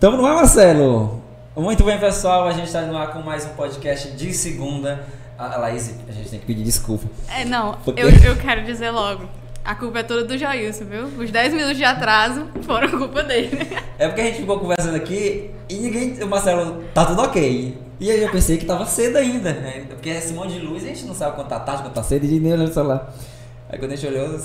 Tamo no ar, Marcelo? Muito bem, pessoal. A gente está no ar com mais um podcast de segunda. A Laís, a gente tem que pedir desculpa. É, não, Porque- eu, eu quero dizer logo. A culpa é toda do Jailson, viu? Os 10 minutos de atraso foram culpa dele. É porque a gente ficou conversando aqui e ninguém. O Marcelo, tá tudo ok. E aí eu pensei que tava cedo ainda, né? Porque esse monte de luz a gente não sabe quando tá tarde, quando tá cedo, e nem olhando o celular. Aí quando a gente olhou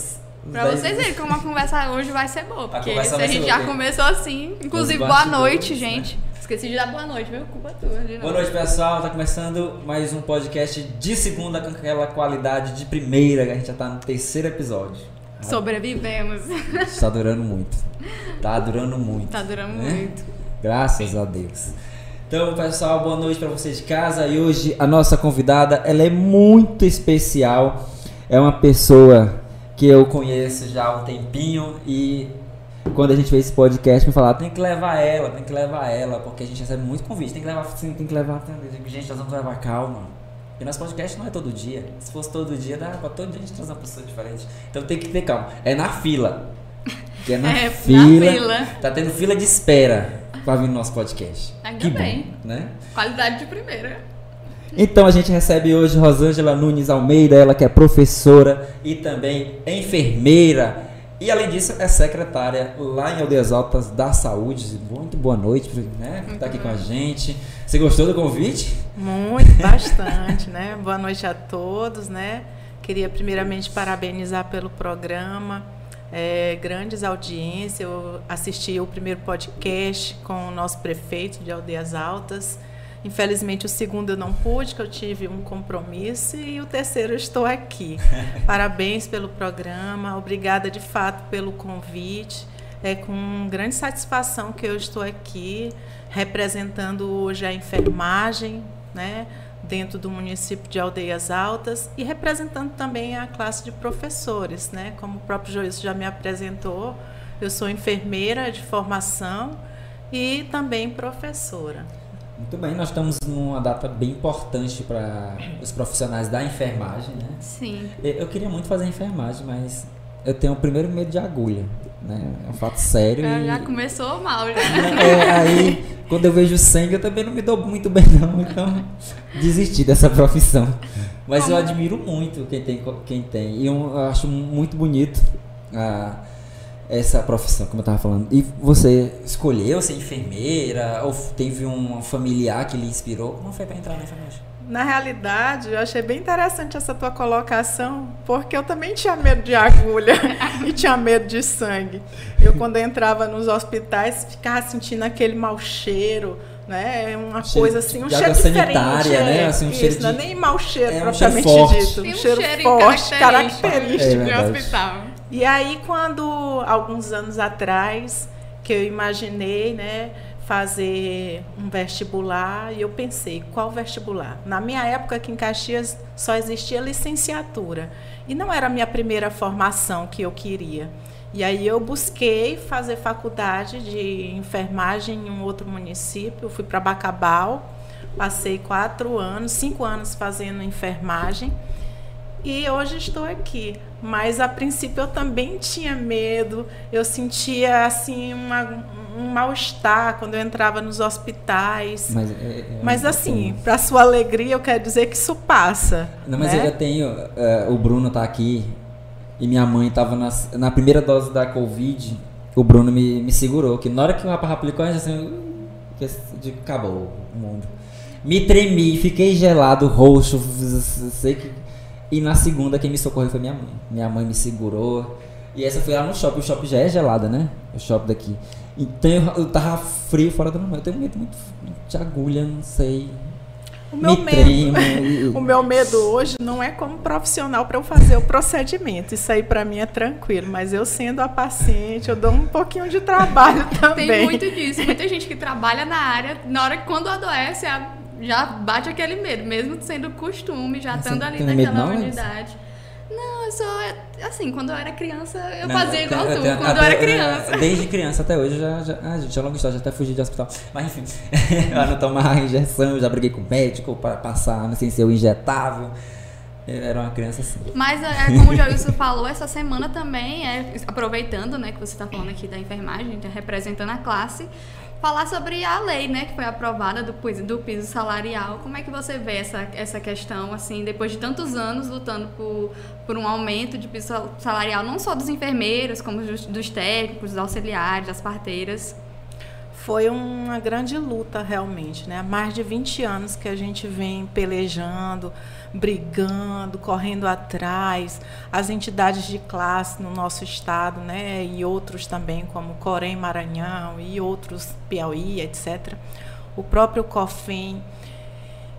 Pra 10 vocês verem como a conversa hoje vai ser boa. Porque conversa se a gente já começou assim. Inclusive, boa noite, né? gente. Esqueci de dar boa noite, viu? Culpa tua. De Boa noite, pessoal. Tá começando mais um podcast de segunda com aquela qualidade de primeira, que a gente já tá no terceiro episódio. Sobrevivemos. Tá durando muito. Tá durando muito. Tá durando né? muito. Graças a Deus. Então, pessoal, boa noite para vocês de casa. E hoje a nossa convidada, ela é muito especial. É uma pessoa que eu conheço já há um tempinho e quando a gente fez esse podcast me falaram, tem que levar ela, tem que levar ela, porque a gente recebe muito convite, tem que levar, sim, tem que levar, eu digo, gente, nós vamos levar calma. E nosso podcast não é todo dia. Se fosse todo dia, dá pra todo dia a gente trazer uma pessoa diferente. Então tem que ter calma. É na fila. Que é na, É, na fila, fila. Tá tendo fila de espera pra vir no nosso podcast. Ainda que bem. Bom, né? Qualidade de primeira. Então a gente recebe hoje Rosângela Nunes Almeida, ela que é professora e também enfermeira. E além disso, é secretária lá em Aldeias Altas da Saúde. Muito boa noite, né? Tá aqui com a gente. Você gostou do convite? Muito, bastante, né? Boa noite a todos, né? Queria primeiramente parabenizar pelo programa, é, grandes audiências. Eu assisti o primeiro podcast com o nosso prefeito de Aldeias Altas. Infelizmente o segundo eu não pude, que eu tive um compromisso, e o terceiro eu estou aqui. Parabéns pelo programa, obrigada de fato pelo convite. É com grande satisfação que eu estou aqui representando hoje a enfermagem, né, dentro do município de Aldeias Altas e representando também a classe de professores, né, como o próprio Joilson já me apresentou. Eu sou enfermeira de formação e também professora. Muito bem, nós estamos numa data bem importante para os profissionais da enfermagem, né? Sim. Eu eu queria muito fazer enfermagem, mas eu tenho o primeiro medo de agulha, né? É um fato sério. Já, e- já começou mal, já. É, aí, quando eu vejo sangue, eu também não me dou muito bem, não. Então, desisti dessa profissão. Mas eu Como? admiro muito quem tem. Quem tem. E eu acho muito bonito ah, essa profissão, como eu estava falando. E você escolheu ser enfermeira? Ou teve um familiar que lhe inspirou? Como foi para entrar na enfermagem? Na realidade, eu achei bem interessante essa tua colocação, porque eu também tinha medo de agulha e tinha medo de sangue. Eu, quando eu entrava nos hospitais, ficava sentindo aquele mau cheiro, né? Uma Cheiro coisa de- assim, um de cheiro diferente. né? é. Assim, um Isso, cheiro não é de- nem mau cheiro, É um cheiro propriamente forte. dito. Um um cheiro cheiro forte, É característico. de verdade. hospital. E aí, quando, alguns anos atrás, que eu imaginei, né, fazer um vestibular, e eu pensei, qual vestibular? Na minha época, aqui em Caxias, só existia licenciatura. E não era a minha primeira formação que eu queria. E aí eu busquei fazer faculdade de enfermagem em um outro município, eu fui para Bacabal, passei quatro anos, cinco anos fazendo enfermagem. E hoje estou aqui. Mas a princípio eu também tinha medo, eu sentia assim uma- um mal-estar quando eu entrava nos hospitais. Mas, é- é- Mas eu assim, tenho- para sua alegria, eu quero dizer que isso passa. Não, mas né? eu tenho. é, o Bruno tá aqui e minha mãe tava nas- na primeira dose da Covid. O Bruno me, me segurou. Que na hora que o rapaz aplicou, gente assim. De- acabou o mundo. Me tremi, fiquei gelado, roxo. Sei que. E na segunda, quem me socorreu foi minha mãe. Minha mãe me segurou. E essa foi lá no shopping. O shopping já é gelada, né? O shopping daqui. Então eu, eu tava frio fora do normal. Eu tenho medo muito de agulha, não sei. O meu me medo. tremo. O meu medo hoje não é como profissional para eu fazer o procedimento. Isso aí para mim é tranquilo, mas eu sendo a paciente, eu dou um pouquinho de trabalho também. Tem muito disso. Muita gente que trabalha na área, na hora que quando adoece, a- já bate aquele medo, mesmo sendo costume, já Você estando não ali naquela não, unidade. Não, eu sou. Assim, quando eu era criança, eu Não, fazia eu igual tenho- tu, tenho- quando eu até- era criança. Desde criança até hoje, eu já, já, ah, gente, é longa história, já até fugi de hospital. Mas enfim, eu não tomava injeção, já briguei com o médico para passar sem ser o injetável. Eu era uma criança assim. Mas, é, como o Joilson falou, essa semana também, é, aproveitando né, que você está falando aqui da enfermagem, representando a classe, falar sobre a lei, né, que foi aprovada do, do piso salarial. Como é que você vê essa, essa questão, assim, depois de tantos anos lutando por, por um aumento de piso salarial, não só dos enfermeiros, como dos, técnicos, dos auxiliares, das parteiras? Foi uma grande luta, realmente, né? Há mais de 20 anos que a gente vem pelejando, brigando, correndo atrás, as entidades de classe no nosso estado, né, e outros também, como Corém Maranhão e outros, Piauí, etc. O próprio COFEM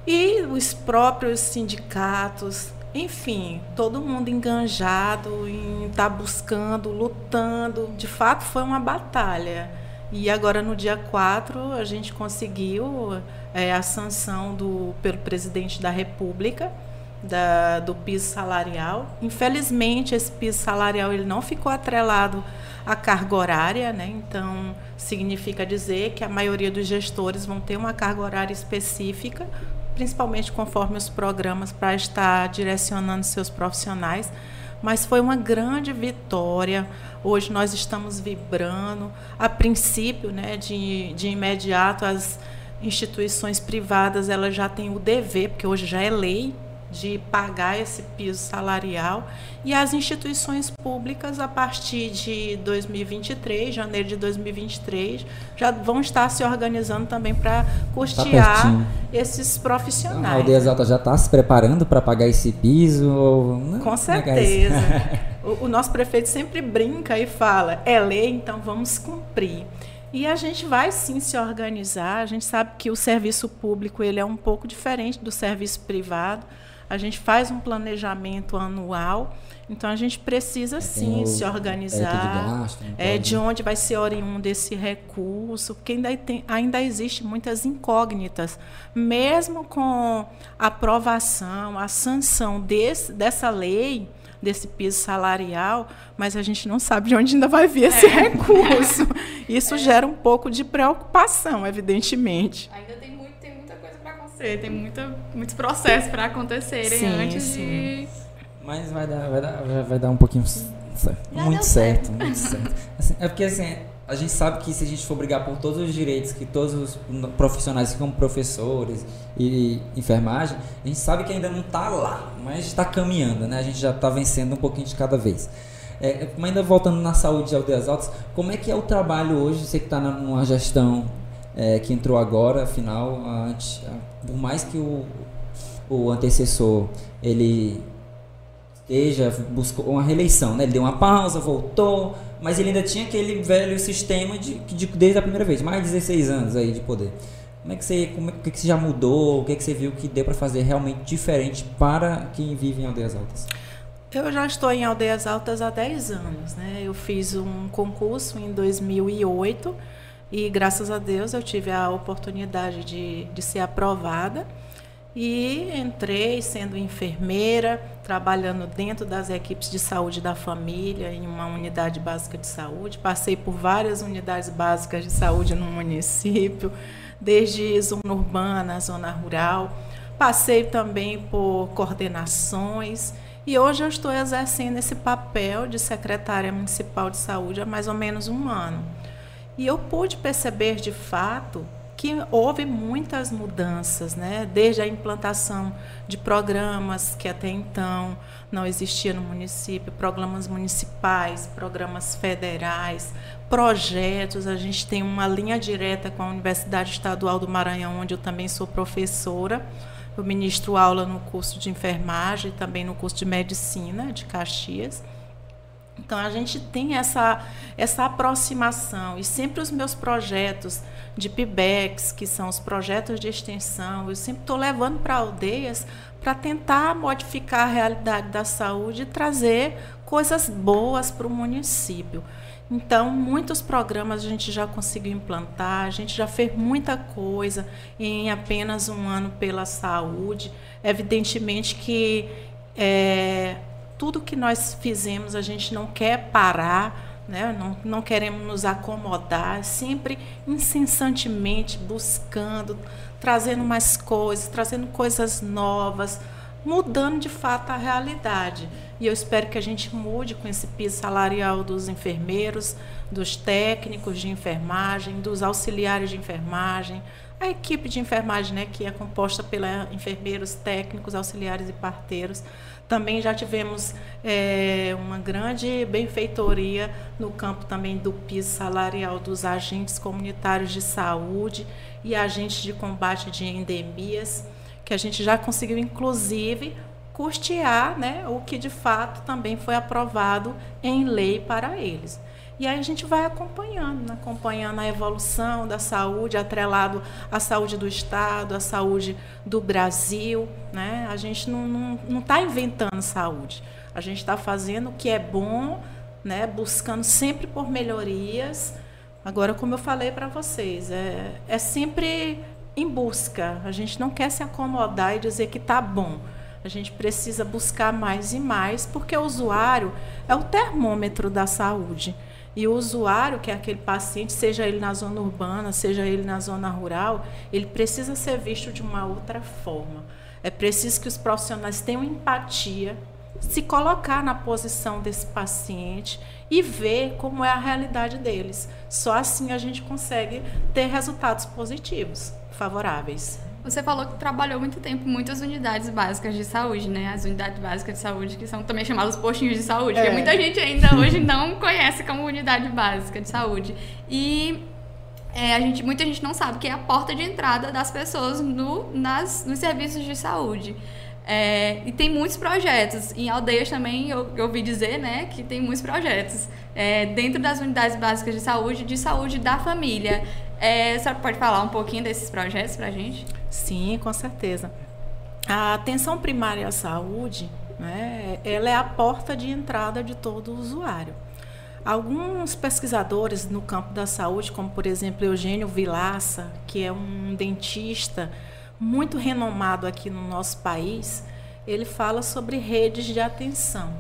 e os próprios sindicatos, enfim, todo mundo enganjado em estar tá buscando, lutando. De fato, foi uma batalha. E agora, no dia 4, a gente conseguiu é, a sanção do, pelo presidente da República da, do piso salarial. Infelizmente, esse piso salarial ele não ficou atrelado à carga horária, né? então significa dizer que a maioria dos gestores vão ter uma carga horária específica, principalmente conforme os programas para estar direcionando seus profissionais. Mas foi uma grande vitória. Hoje nós estamos vibrando. A princípio, né, de, de imediato, as instituições privadas elas já têm o dever, porque hoje já é lei, de pagar esse piso salarial e as instituições públicas a partir de 2023, janeiro de 2023, já vão estar se organizando também para custear tá esses profissionais. A Aldeia Alta já está se preparando para pagar esse piso? Ou... Não, Com certeza. o, o nosso prefeito sempre brinca e fala: é lei, então vamos cumprir. E a gente vai sim se organizar. A gente sabe que o serviço público ele é um pouco diferente do serviço privado. A gente faz um planejamento anual, então a gente precisa sim se organizar. De, gasto, é, de onde vai ser oriundo esse recurso, porque ainda, tem, ainda existe muitas incógnitas. Mesmo com a aprovação, a sanção desse, dessa lei, desse piso salarial, mas a gente não sabe de onde ainda vai vir esse é. recurso. Isso é. gera um pouco de preocupação, evidentemente. Ainda acontecer, tem muita, muitos processos para acontecerem sim, antes sim. de. Mas vai dar, vai dar, vai dar um pouquinho muito certo, muito certo. Assim, é porque assim, a gente sabe que se a gente for brigar por todos os direitos que todos os profissionais, como professores e enfermagem, a gente sabe que ainda não está lá, mas está caminhando, né? A gente já está vencendo um pouquinho de cada vez. É, mas ainda voltando na saúde de aldeias altas, como é que é o trabalho hoje? Você que está numa gestão é, que entrou agora, afinal, antes, por mais que o, o antecessor ele esteja buscou uma reeleição, né? Ele deu uma pausa, voltou, mas ele ainda tinha aquele velho sistema de, de desde a primeira vez, mais de 16 anos aí de poder. Como é que você, como é, que, que você já mudou? O que, que você viu que deu para fazer realmente diferente para quem vive em aldeias altas? Eu já estou em aldeias altas há 10 anos, né? Eu fiz um concurso em 2008 e graças a Deus eu tive a oportunidade de, de ser aprovada. E entrei sendo enfermeira, trabalhando dentro das equipes de saúde da família, em uma unidade básica de saúde. Passei por várias unidades básicas de saúde no município, desde zona urbana, zona rural. Passei também por coordenações. E hoje eu estou exercendo esse papel de secretária municipal de saúde há mais ou menos um ano. E eu pude perceber de fato que houve muitas mudanças, né? desde a implantação de programas que até então não existiam no município, programas municipais, programas federais, projetos. A gente tem uma linha direta com a Universidade Estadual do Maranhão, onde eu também sou professora. Eu ministro aula no curso de enfermagem e também no curso de medicina de Caxias. Então a gente tem essa, essa aproximação e sempre os meus projetos de PIBEX, que são os projetos de extensão, eu sempre estou levando para aldeias para tentar modificar a realidade da saúde e trazer coisas boas para o município. Então, muitos programas a gente já conseguiu implantar, a gente já fez muita coisa em apenas um ano pela saúde. Evidentemente que é, tudo que nós fizemos a gente não quer parar, né? não, não queremos nos acomodar, sempre incessantemente buscando, trazendo mais coisas, trazendo coisas novas, mudando de fato a realidade. e eu espero que a gente mude com esse piso salarial dos enfermeiros, dos técnicos de enfermagem, dos auxiliares de enfermagem, a equipe de enfermagem, né, que é composta pelos enfermeiros, técnicos, auxiliares e parteiros. Também já tivemos é, uma grande benfeitoria no campo também do piso salarial dos agentes comunitários de saúde e agentes de combate de endemias, que a gente já conseguiu, inclusive, custear né, o que de fato também foi aprovado em lei para eles. E aí a gente vai acompanhando, né? acompanhando a evolução da saúde, atrelado à saúde do Estado, à saúde do Brasil. Né? A gente não está não, não inventando saúde. A gente está fazendo o que é bom, né? buscando sempre por melhorias. Agora, como eu falei para vocês, é, é sempre em busca. A gente não quer se acomodar e dizer que está bom. A gente precisa buscar mais e mais, porque o usuário é o termômetro da saúde. E o usuário, que é aquele paciente, seja ele na zona urbana, seja ele na zona rural, ele precisa ser visto de uma outra forma. É preciso que os profissionais tenham empatia, se colocar na posição desse paciente e ver como é a realidade deles. Só assim a gente consegue ter resultados positivos, favoráveis. Você falou que trabalhou muito tempo em muitas unidades básicas de saúde, né? As unidades básicas de saúde, que são também chamadas postinhos de saúde, é. que muita gente ainda hoje não conhece como unidade básica de saúde. E é, a gente, muita gente não sabe que é a porta de entrada das pessoas no, nas, nos serviços de saúde. É, e tem muitos projetos. Em aldeias também eu, eu ouvi dizer né, que tem muitos projetos. É, dentro das unidades básicas de saúde, de saúde da família. É, a senhora pode falar um pouquinho desses projetos para a gente? Sim, com certeza. A atenção primária à saúde, né, ela é a porta de entrada de todo usuário. Alguns pesquisadores no campo da saúde, como por exemplo Eugênio Vilaça, que é um dentista muito renomado aqui no nosso país, ele fala sobre redes de atenção.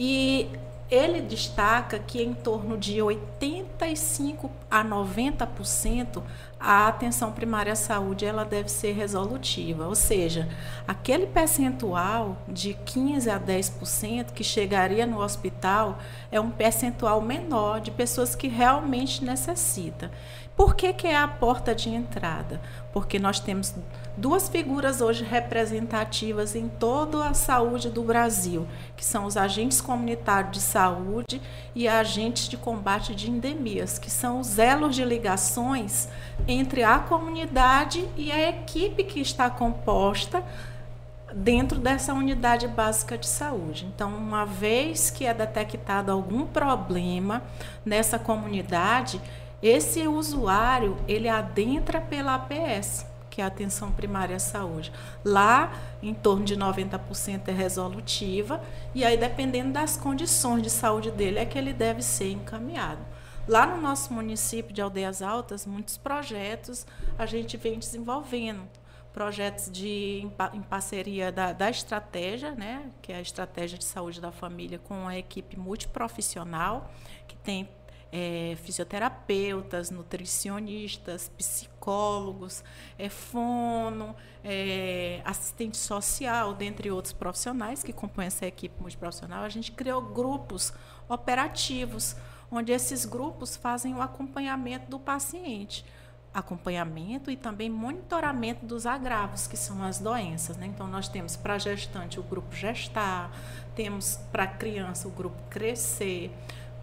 E ele destaca que em torno de 85 a 90% a atenção primária à saúde ela deve ser resolutiva, ou seja, aquele percentual de 15 a 10% que chegaria no hospital é um percentual menor de pessoas que realmente necessitam. Por que, que é a porta de entrada? Porque nós temos duas figuras hoje representativas em toda a saúde do Brasil, que são os agentes comunitários de saúde e agentes de combate de endemias, que são os elos de ligações entre a comunidade e a equipe que está composta dentro dessa unidade básica de saúde. Então, uma vez que é detectado algum problema nessa comunidade, esse usuário, ele adentra pela APS, que é a atenção primária à saúde. Lá, em torno de 90% é resolutiva, e aí dependendo das condições de saúde dele é que ele deve ser encaminhado. Lá no nosso município de Aldeias Altas, muitos projetos a gente vem desenvolvendo. Projetos de, em, parceria da, da estratégia, né, que é a estratégia de saúde da família, com a equipe multiprofissional, que tem é, fisioterapeutas, nutricionistas, psicólogos, é, fono, é, assistente social, dentre outros profissionais que compõem essa equipe multiprofissional, a gente criou grupos operativos, onde esses grupos fazem o acompanhamento do paciente acompanhamento e também monitoramento dos agravos, que são as doenças. Né? Então, nós temos para gestante o grupo Gestar, temos para criança o grupo Crescer,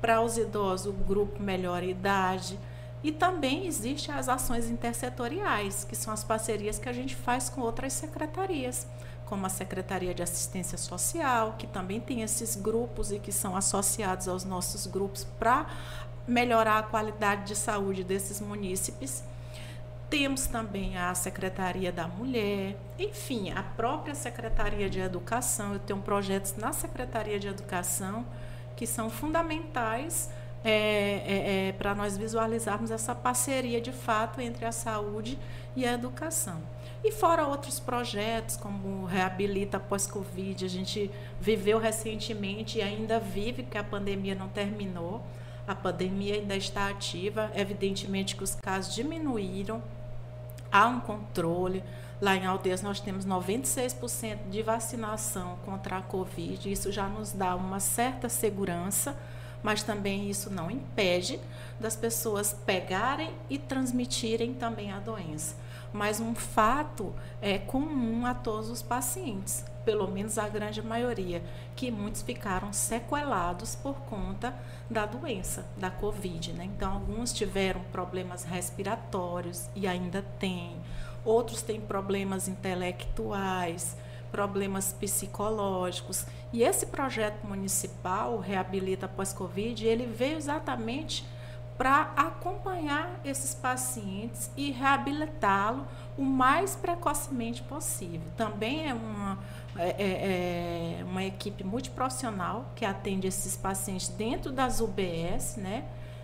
para os idosos, o grupo Melhor Idade. E também existem as ações intersetoriais, que são as parcerias que a gente faz com outras secretarias, como a Secretaria de Assistência Social, que também tem esses grupos e que são associados aos nossos grupos para melhorar a qualidade de saúde desses munícipes. Temos também a Secretaria da Mulher, enfim, a própria Secretaria de Educação. Eu tenho projetos na Secretaria de Educação que são fundamentais é, é, é, para nós visualizarmos essa parceria de fato entre a saúde e a educação. E fora outros projetos, como Reabilita Pós-Covid, a gente viveu recentemente e ainda vive, porque a pandemia não terminou. A pandemia ainda está ativa, evidentemente que os casos diminuíram, há um controle. Lá em Aldeias nós temos 96% de vacinação contra a Covid. Isso já nos dá uma certa segurança, mas também isso não impede das pessoas pegarem e transmitirem também a doença. Mas um fato é comum a todos os pacientes, pelo menos a grande maioria, que muitos ficaram sequelados por conta da doença, da Covid. Né? Então, alguns tiveram problemas respiratórios e ainda têm, outros têm problemas intelectuais, problemas psicológicos. E esse projeto municipal, Reabilita Pós-Covid, ele veio exatamente para acompanhar esses pacientes e reabilitá-lo o mais precocemente possível. Também é uma, é, é, é uma equipe multiprofissional que atende esses pacientes dentro das UBS, né?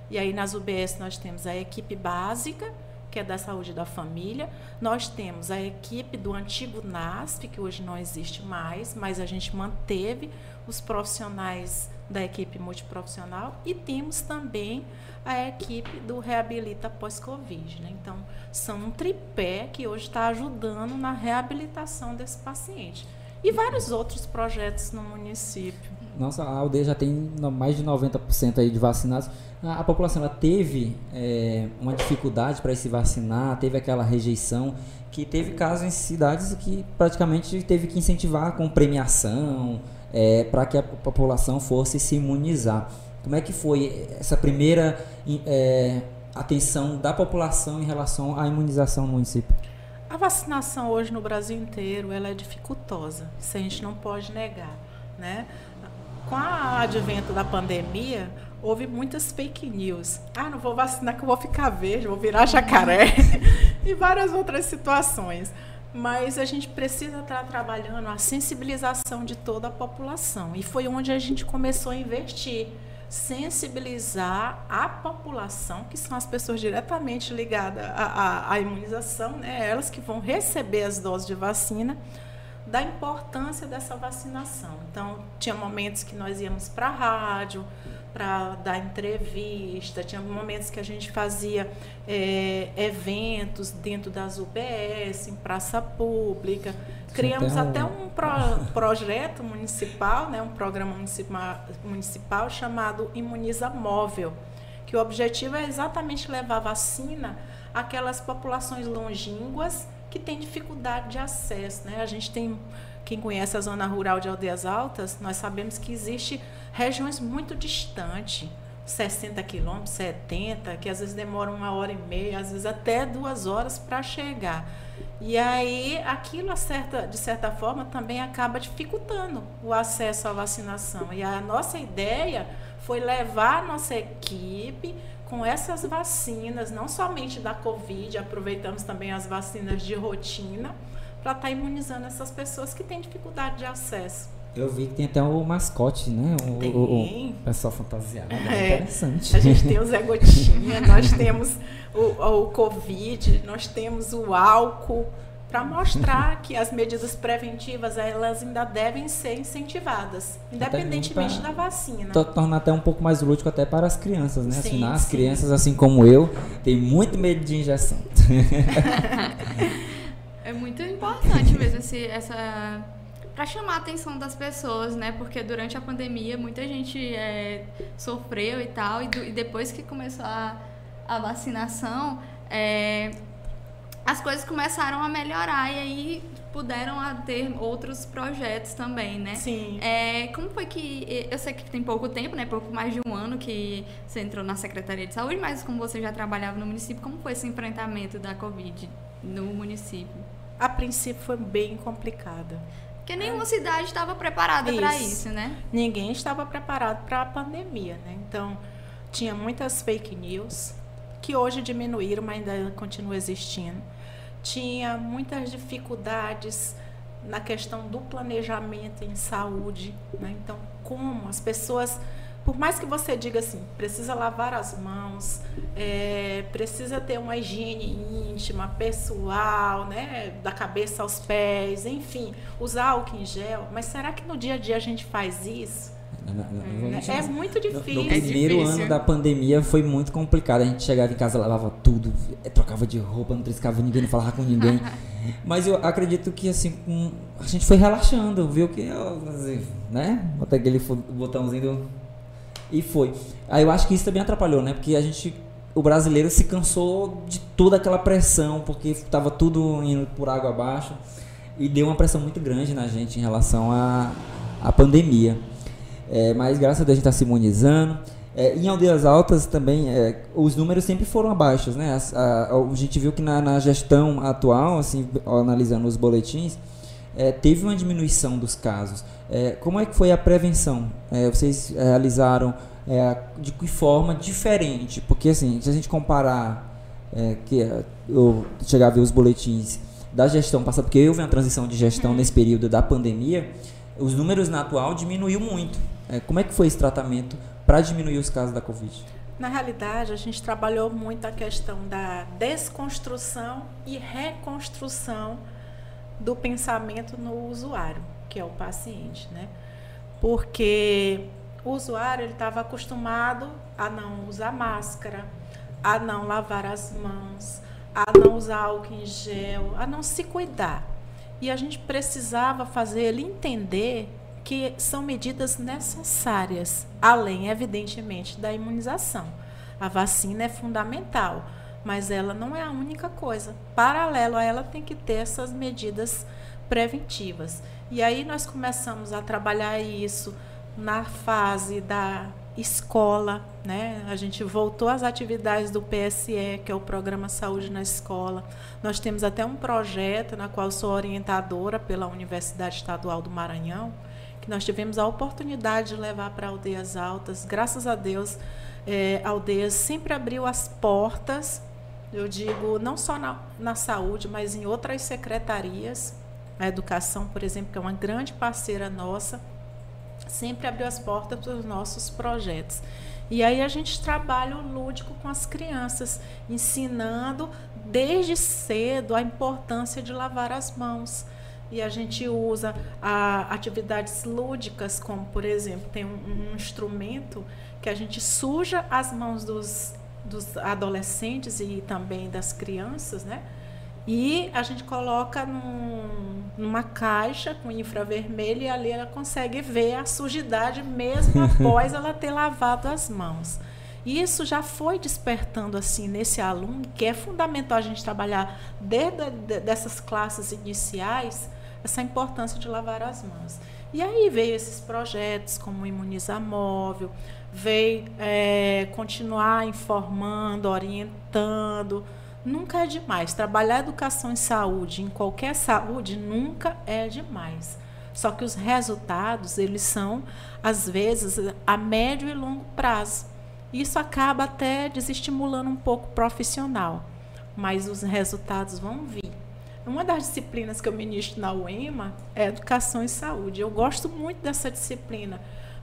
E aí nas UBS nós temos a equipe básica, que é da saúde da família. Nós temos a equipe do antigo NASP, que hoje não existe mais, mas a gente manteve os profissionais da equipe multiprofissional e temos também a equipe do Reabilita Pós-Covid. Né? Então, são um tripé que hoje está ajudando na reabilitação desse paciente. E vários outros projetos no município. Nossa, a aldeia já tem mais de 90% aí de vacinados. A, a população ela teve é, uma dificuldade para se vacinar, teve aquela rejeição, que teve casos em cidades que praticamente teve que incentivar com premiação, é, para que a população fosse se imunizar. Como é que foi essa primeira é, atenção da população em relação à imunização no município? A vacinação hoje no Brasil inteiro ela é dificultosa, isso a gente não pode negar, né? Com o advento da pandemia, houve muitas fake news. Ah, não vou vacinar que eu vou ficar verde, vou virar jacaré e várias outras situações mas a gente precisa estar trabalhando a sensibilização de toda a população. E foi onde a gente começou a investir. Sensibilizar a população, que são as pessoas diretamente ligadas à, à, à imunização, né? elas que vão receber as doses de vacina, da importância dessa vacinação. Então, tinha momentos que nós íamos para a rádio, para dar entrevista, tinha momentos que a gente fazia é, eventos dentro das UBS, em praça pública. Criamos até um pro, projeto municipal, né, um programa municipal, municipal chamado Imuniza Móvel, que o objetivo é exatamente levar vacina àquelas populações longínquas que têm dificuldade de acesso. Né? A gente tem quem conhece a zona rural de Aldeias Altas, nós sabemos que existe regiões muito distantes, 60 quilômetros, 70, que às vezes demoram uma hora e meia, às vezes até duas horas para chegar. E aí aquilo, certa, de certa forma, também acaba dificultando o acesso à vacinação. E a nossa ideia foi levar a nossa equipe com essas vacinas, não somente da Covid, aproveitamos também as vacinas de rotina, para estar tá imunizando essas pessoas que têm dificuldade de acesso. Eu vi que tem até o mascote, né? O, tem. o, o pessoal fantasiado. É, é interessante. A gente tem o Zé Gotinha, nós temos o, o Covid, nós temos o álcool, para mostrar que as medidas preventivas elas ainda devem ser incentivadas, independentemente da vacina. Torna até um pouco mais lúdico até para as crianças, né? Sim, assim, as sim. crianças, assim como eu, têm muito medo de injeção. é muito importante mesmo esse, essa para chamar a atenção das pessoas, né? Porque durante a pandemia muita gente é, sofreu e tal, e, do, e, depois que começou a, a vacinação, é, as coisas começaram a melhorar e aí puderam ter outros projetos também, né? Sim. É, como foi que eu sei que tem pouco tempo, né? Pouco mais de um ano que você entrou na Secretaria de Saúde, mas como você já trabalhava no município, como foi esse enfrentamento da Covid no município? A princípio foi bem complicada. Porque nenhuma é. cidade estava preparada para isso, né? Ninguém estava preparado para a pandemia, né? Então, tinha muitas fake news que hoje diminuíram, mas ainda continuam existindo. Tinha muitas dificuldades na questão do planejamento em saúde, né? Então, como as pessoas por mais que você diga assim, precisa lavar as mãos, é, precisa ter uma higiene íntima, pessoal, né, da cabeça aos pés, enfim, usar álcool em gel, mas será que no dia a dia a gente faz isso? É, é muito difícil. No, primeiro é ano da pandemia foi muito complicado. A gente chegava em casa, lavava tudo, eh, trocava de roupa, não triscava ninguém, não falava com ninguém. Mas eu acredito que assim, a gente foi relaxando, viu que, né? Botei aquele botãozinho do... e foi. Aí eu acho que isso também atrapalhou, né? Porque a gente o brasileiro se cansou de toda aquela pressão, porque estava tudo indo por água abaixo e deu uma pressão muito grande na gente em relação à, à pandemia. É, mas graças a Deus a gente está se imunizando. É, em aldeias altas também, é, os números sempre foram abaixos, né? A, a, a, gente viu que na, na, gestão atual, assim, analisando os boletins, é, teve uma diminuição dos casos. É, como é que foi a prevenção? É, vocês realizaram de que forma diferente? Porque assim, se a gente comparar, que eu chegar a ver os boletins da gestão passada, porque eu vi uma transição de gestão nesse período da pandemia, os números na atual diminuiu muito. É, como é que foi esse tratamento para diminuir os casos da Covid? Na realidade, a gente trabalhou muito a questão da desconstrução e reconstrução do pensamento no usuário, que é o paciente, né? Porque o usuário ele estava acostumado a não usar máscara, a não lavar as mãos, a não usar álcool em gel, a não se cuidar. E a gente precisava fazer ele entender que são medidas necessárias, além, evidentemente, da imunização. A vacina é fundamental, mas ela não é a única coisa. Paralelo a ela, tem que ter essas medidas preventivas. E aí nós começamos a trabalhar isso na fase da escola, né? A gente voltou às atividades do PSE, que é o Programa Saúde na Escola. Nós temos até um projeto na qual sou orientadora pela Universidade Estadual do Maranhão, nós tivemos a oportunidade de levar para aldeias altas. Graças a Deus, é, aldeias sempre abriu as portas, eu digo, não só na, na saúde, mas em outras secretarias. A educação, por exemplo, que é uma grande parceira nossa, sempre abriu as portas para os nossos projetos. E aí a gente trabalha o lúdico com as crianças, ensinando desde cedo a importância de lavar as mãos. E a gente usa a, atividades lúdicas, como por exemplo, tem um, um instrumento que a gente suja as mãos dos, dos adolescentes e também das crianças, né? E a gente coloca num, numa caixa com infravermelho e ali ela consegue ver a sujidade mesmo após ela ter lavado as mãos. Isso já foi despertando assim nesse aluno que é fundamental a gente trabalhar desde dessas classes iniciais essa importância de lavar as mãos. E aí veio esses projetos como o Imuniza Móvel, veio é, continuar informando, orientando nunca é demais. Trabalhar educação em saúde, em qualquer saúde, nunca é demais. Só que os resultados, eles são, às vezes, a médio e longo prazo. Isso acaba até desestimulando um pouco o profissional, mas os resultados vão vir. Uma das disciplinas que eu ministro na UEMA é Educação em Saúde. Eu gosto muito dessa disciplina,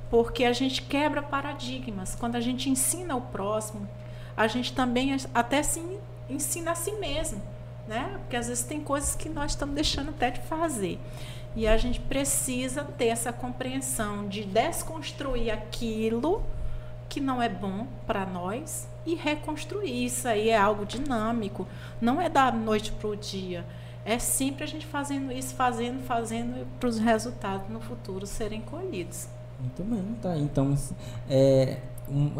porque a gente quebra paradigmas. Quando a gente ensina o próximo, a gente também até se ensina a si mesmo, né? Porque às vezes tem coisas que nós estamos deixando até de fazer. E a gente precisa ter essa compreensão de desconstruir aquilo que não é bom para nós e reconstruir. Isso aí é algo dinâmico, não é da noite para o dia. É sempre a gente fazendo isso, fazendo, fazendo para os resultados no futuro serem colhidos. Muito bem, tá. Então, é,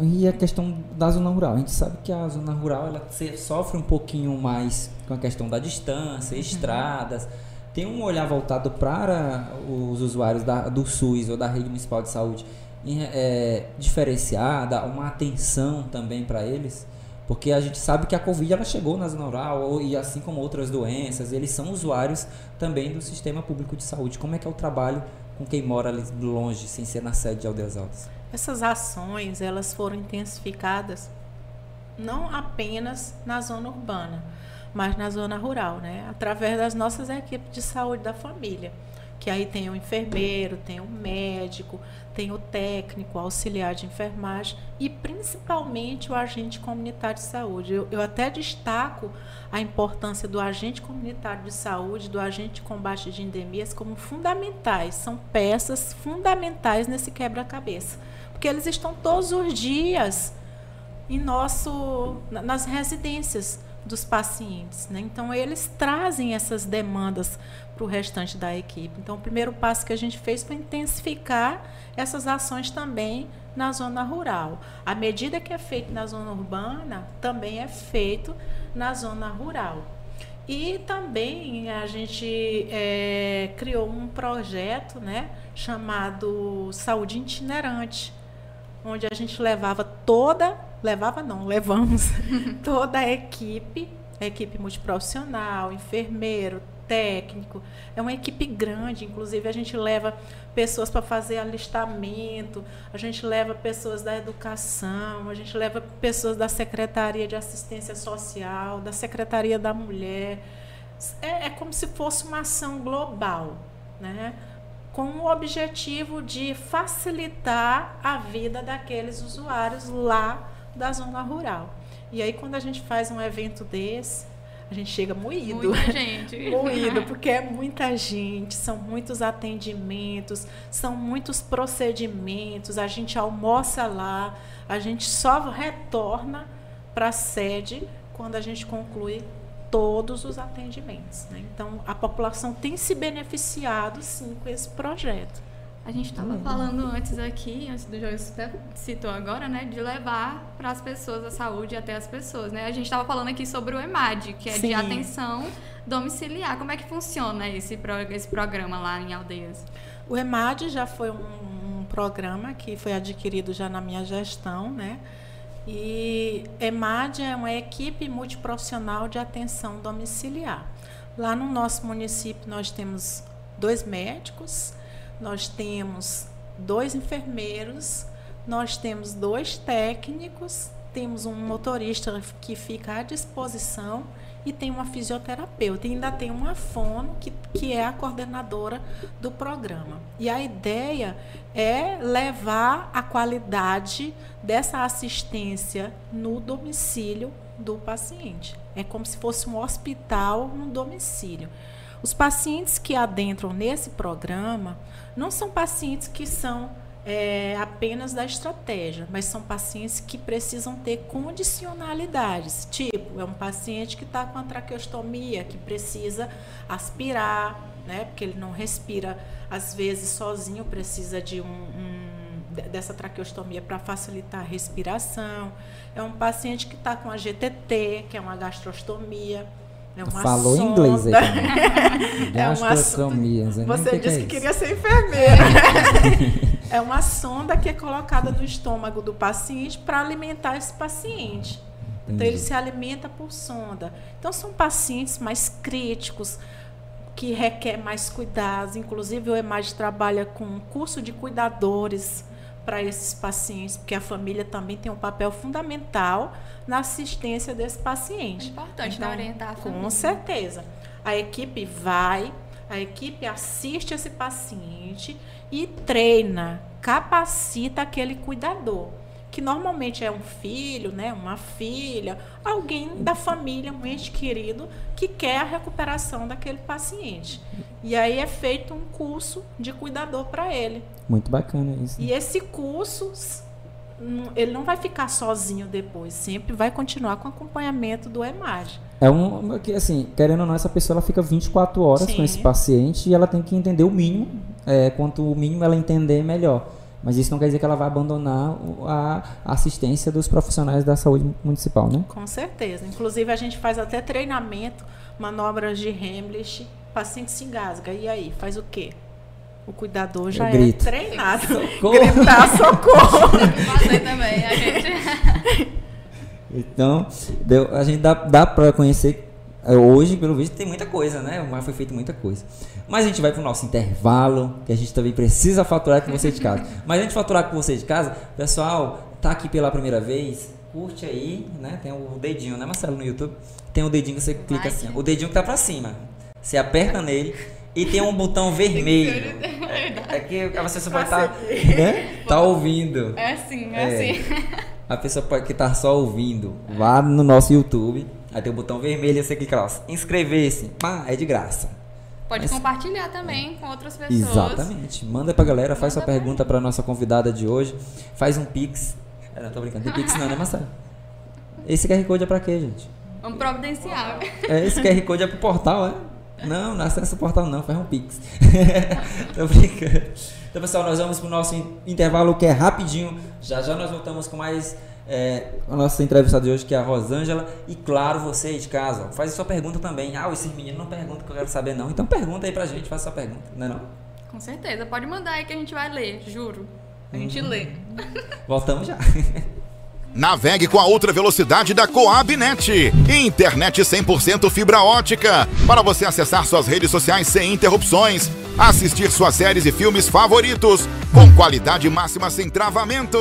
e a questão da zona rural. A gente sabe que a zona rural ela sofre um pouquinho mais com a questão da distância, uhum. estradas. Tem um olhar voltado para os usuários da, do SUS ou da rede municipal de saúde é, diferenciada, uma atenção também para eles, porque a gente sabe que a Covid ela chegou na zona rural e assim como outras doenças, eles são usuários também do sistema público de saúde. Como é que é o trabalho com quem mora ali longe, sem ser na sede de Aldeias Altas? Essas ações elas foram intensificadas não apenas na zona urbana, mas na zona rural, né? através das nossas equipes de saúde da família. que aí tem o enfermeiro, tem o médico, tem o técnico, o auxiliar de enfermagem e principalmente o agente comunitário de saúde. Eu, eu até destaco a importância do agente comunitário de saúde, do agente de combate de endemias como fundamentais, são peças fundamentais nesse quebra-cabeça, porque eles estão todos os dias em nosso nas residências dos pacientes. Né? Então, eles trazem essas demandas para o restante da equipe. Então, o primeiro passo que a gente fez foi intensificar essas ações também na zona rural. A medida que é feita na zona urbana também é feito na zona rural. E também a gente é, criou um projeto né, chamado Saúde Itinerante, onde a gente levava toda, levava não, levamos toda a equipe, a equipe multiprofissional, enfermeiro, técnico. É uma equipe grande, inclusive a gente leva pessoas para fazer alistamento, a gente leva pessoas da educação, a gente leva pessoas da Secretaria de Assistência Social, da Secretaria da Mulher. É, é como se fosse uma ação global, né? com o objetivo de facilitar a vida daqueles usuários lá da zona rural. E aí, quando a gente faz um evento desse, a gente chega moído. Muita gente. moído, porque é muita gente, são muitos atendimentos, são muitos procedimentos. A gente almoça lá, a gente só retorna para a sede quando a gente conclui todos os atendimentos. Né? Então, a população tem se beneficiado, sim, com esse projeto. A gente estava falando antes aqui, antes do João citou agora, né, de levar para as pessoas a saúde até as pessoas, né? A gente estava falando aqui sobre o EMAD, que é Sim. de atenção domiciliar. Como é que funciona esse, pro, esse programa lá em Aldeias? O EMAD já foi um, um programa que foi adquirido já na minha gestão, né? E EMAD é uma equipe multiprofissional de atenção domiciliar. Lá no nosso município nós temos dois médicos, nós temos dois enfermeiros, nós temos dois técnicos, temos um motorista que fica à disposição e tem uma fisioterapeuta. E ainda tem uma fono, que, que é a coordenadora do programa. E a ideia é levar a qualidade dessa assistência no domicílio do paciente. É como se fosse um hospital no domicílio. Os pacientes que adentram nesse programa não são pacientes que são é, apenas da estratégia, mas são pacientes que precisam ter condicionalidades. Tipo, é um paciente que está com a traqueostomia, que precisa aspirar, né? Porque ele não respira, às vezes, sozinho, precisa de um, um dessa traqueostomia para facilitar a respiração. É um paciente que está com a GTT, que é uma gastrostomia. É uma Falou sonda. inglês aí. é uma Você que disse que, que queria ser enfermeira. é uma sonda que é colocada no estômago do paciente para alimentar esse paciente. Entendi. Então ele se alimenta por sonda. Então são pacientes mais críticos, que requer mais cuidados. Inclusive o EMAG trabalha com um curso de cuidadores para esses pacientes, porque a família também tem um papel fundamental na assistência desse paciente. É importante então, orientar a família. Com certeza. A equipe vai, a equipe assiste esse paciente e treina, capacita aquele cuidador que normalmente é um filho, né, uma filha, alguém da família, um ente querido, que quer a recuperação daquele paciente. E aí é feito um curso de cuidador para ele. Muito bacana isso. E esse curso, ele não vai ficar sozinho depois, sempre vai continuar com acompanhamento do EMAG. É um, assim, querendo ou não, essa pessoa ela fica 24 horas Sim. com esse paciente e ela tem que entender o mínimo. É, quanto o mínimo ela entender, melhor. Mas isso não quer dizer que ela vai abandonar a assistência dos profissionais da saúde municipal, né? Com certeza. Inclusive, a gente faz até treinamento, manobras de Heimlich, paciente se engasga. E aí, faz o quê? O cuidador já é treinado. Socorro. Gritar socorro. Você também, a gente. Então, deu, a gente dá, dá para conhecer hoje, pelo visto, tem muita coisa, né? Mas foi feito muita coisa. Mas a gente vai para o nosso intervalo, que a gente também precisa faturar com você de casa. Mas a gente faturar com você de casa, pessoal, tá aqui pela primeira vez, curte aí, né? Tem o dedinho, né, Marcelo, no YouTube? Tem o dedinho que você clica assim, o dedinho que tá para cima. Você aperta nele e tem um botão vermelho. É que você só pode estar tá, né? tá ouvindo. É assim, é, é. assim. A pessoa pode que tá só ouvindo, vá no nosso YouTube, aí tem o botão vermelho, você clica lá, inscrever-se, pá, é de graça. Pode Mas... compartilhar também com outras pessoas. Exatamente. Manda pra galera, faz Manda sua pergunta pra nossa convidada de hoje, faz um pix. Eu não tô brincando, tem pix não, né, Marcelo? Esse QR Code é pra quê, gente? Vamos providenciar. É, esse QR Code é pro portal, é? Não, não acessa o portal não, faz um pix. Tô brincando. Então, pessoal, nós vamos pro nosso intervalo que é rapidinho. Já já nós voltamos com mais é, a nossa entrevistada de hoje, que é a Rosângela. E claro, você de casa, faz a sua pergunta também. Ah, esses meninos não perguntam que eu quero saber, não. Então pergunta aí pra gente, faz a sua pergunta, não é não? Com certeza, pode mandar aí que a gente vai ler, juro. A gente uhum. lê. Voltamos já. Navegue com a outra velocidade da Coabnet. Internet 100% fibra ótica. Para você acessar suas redes sociais sem interrupções. Assistir suas séries e filmes favoritos. Com qualidade máxima sem travamento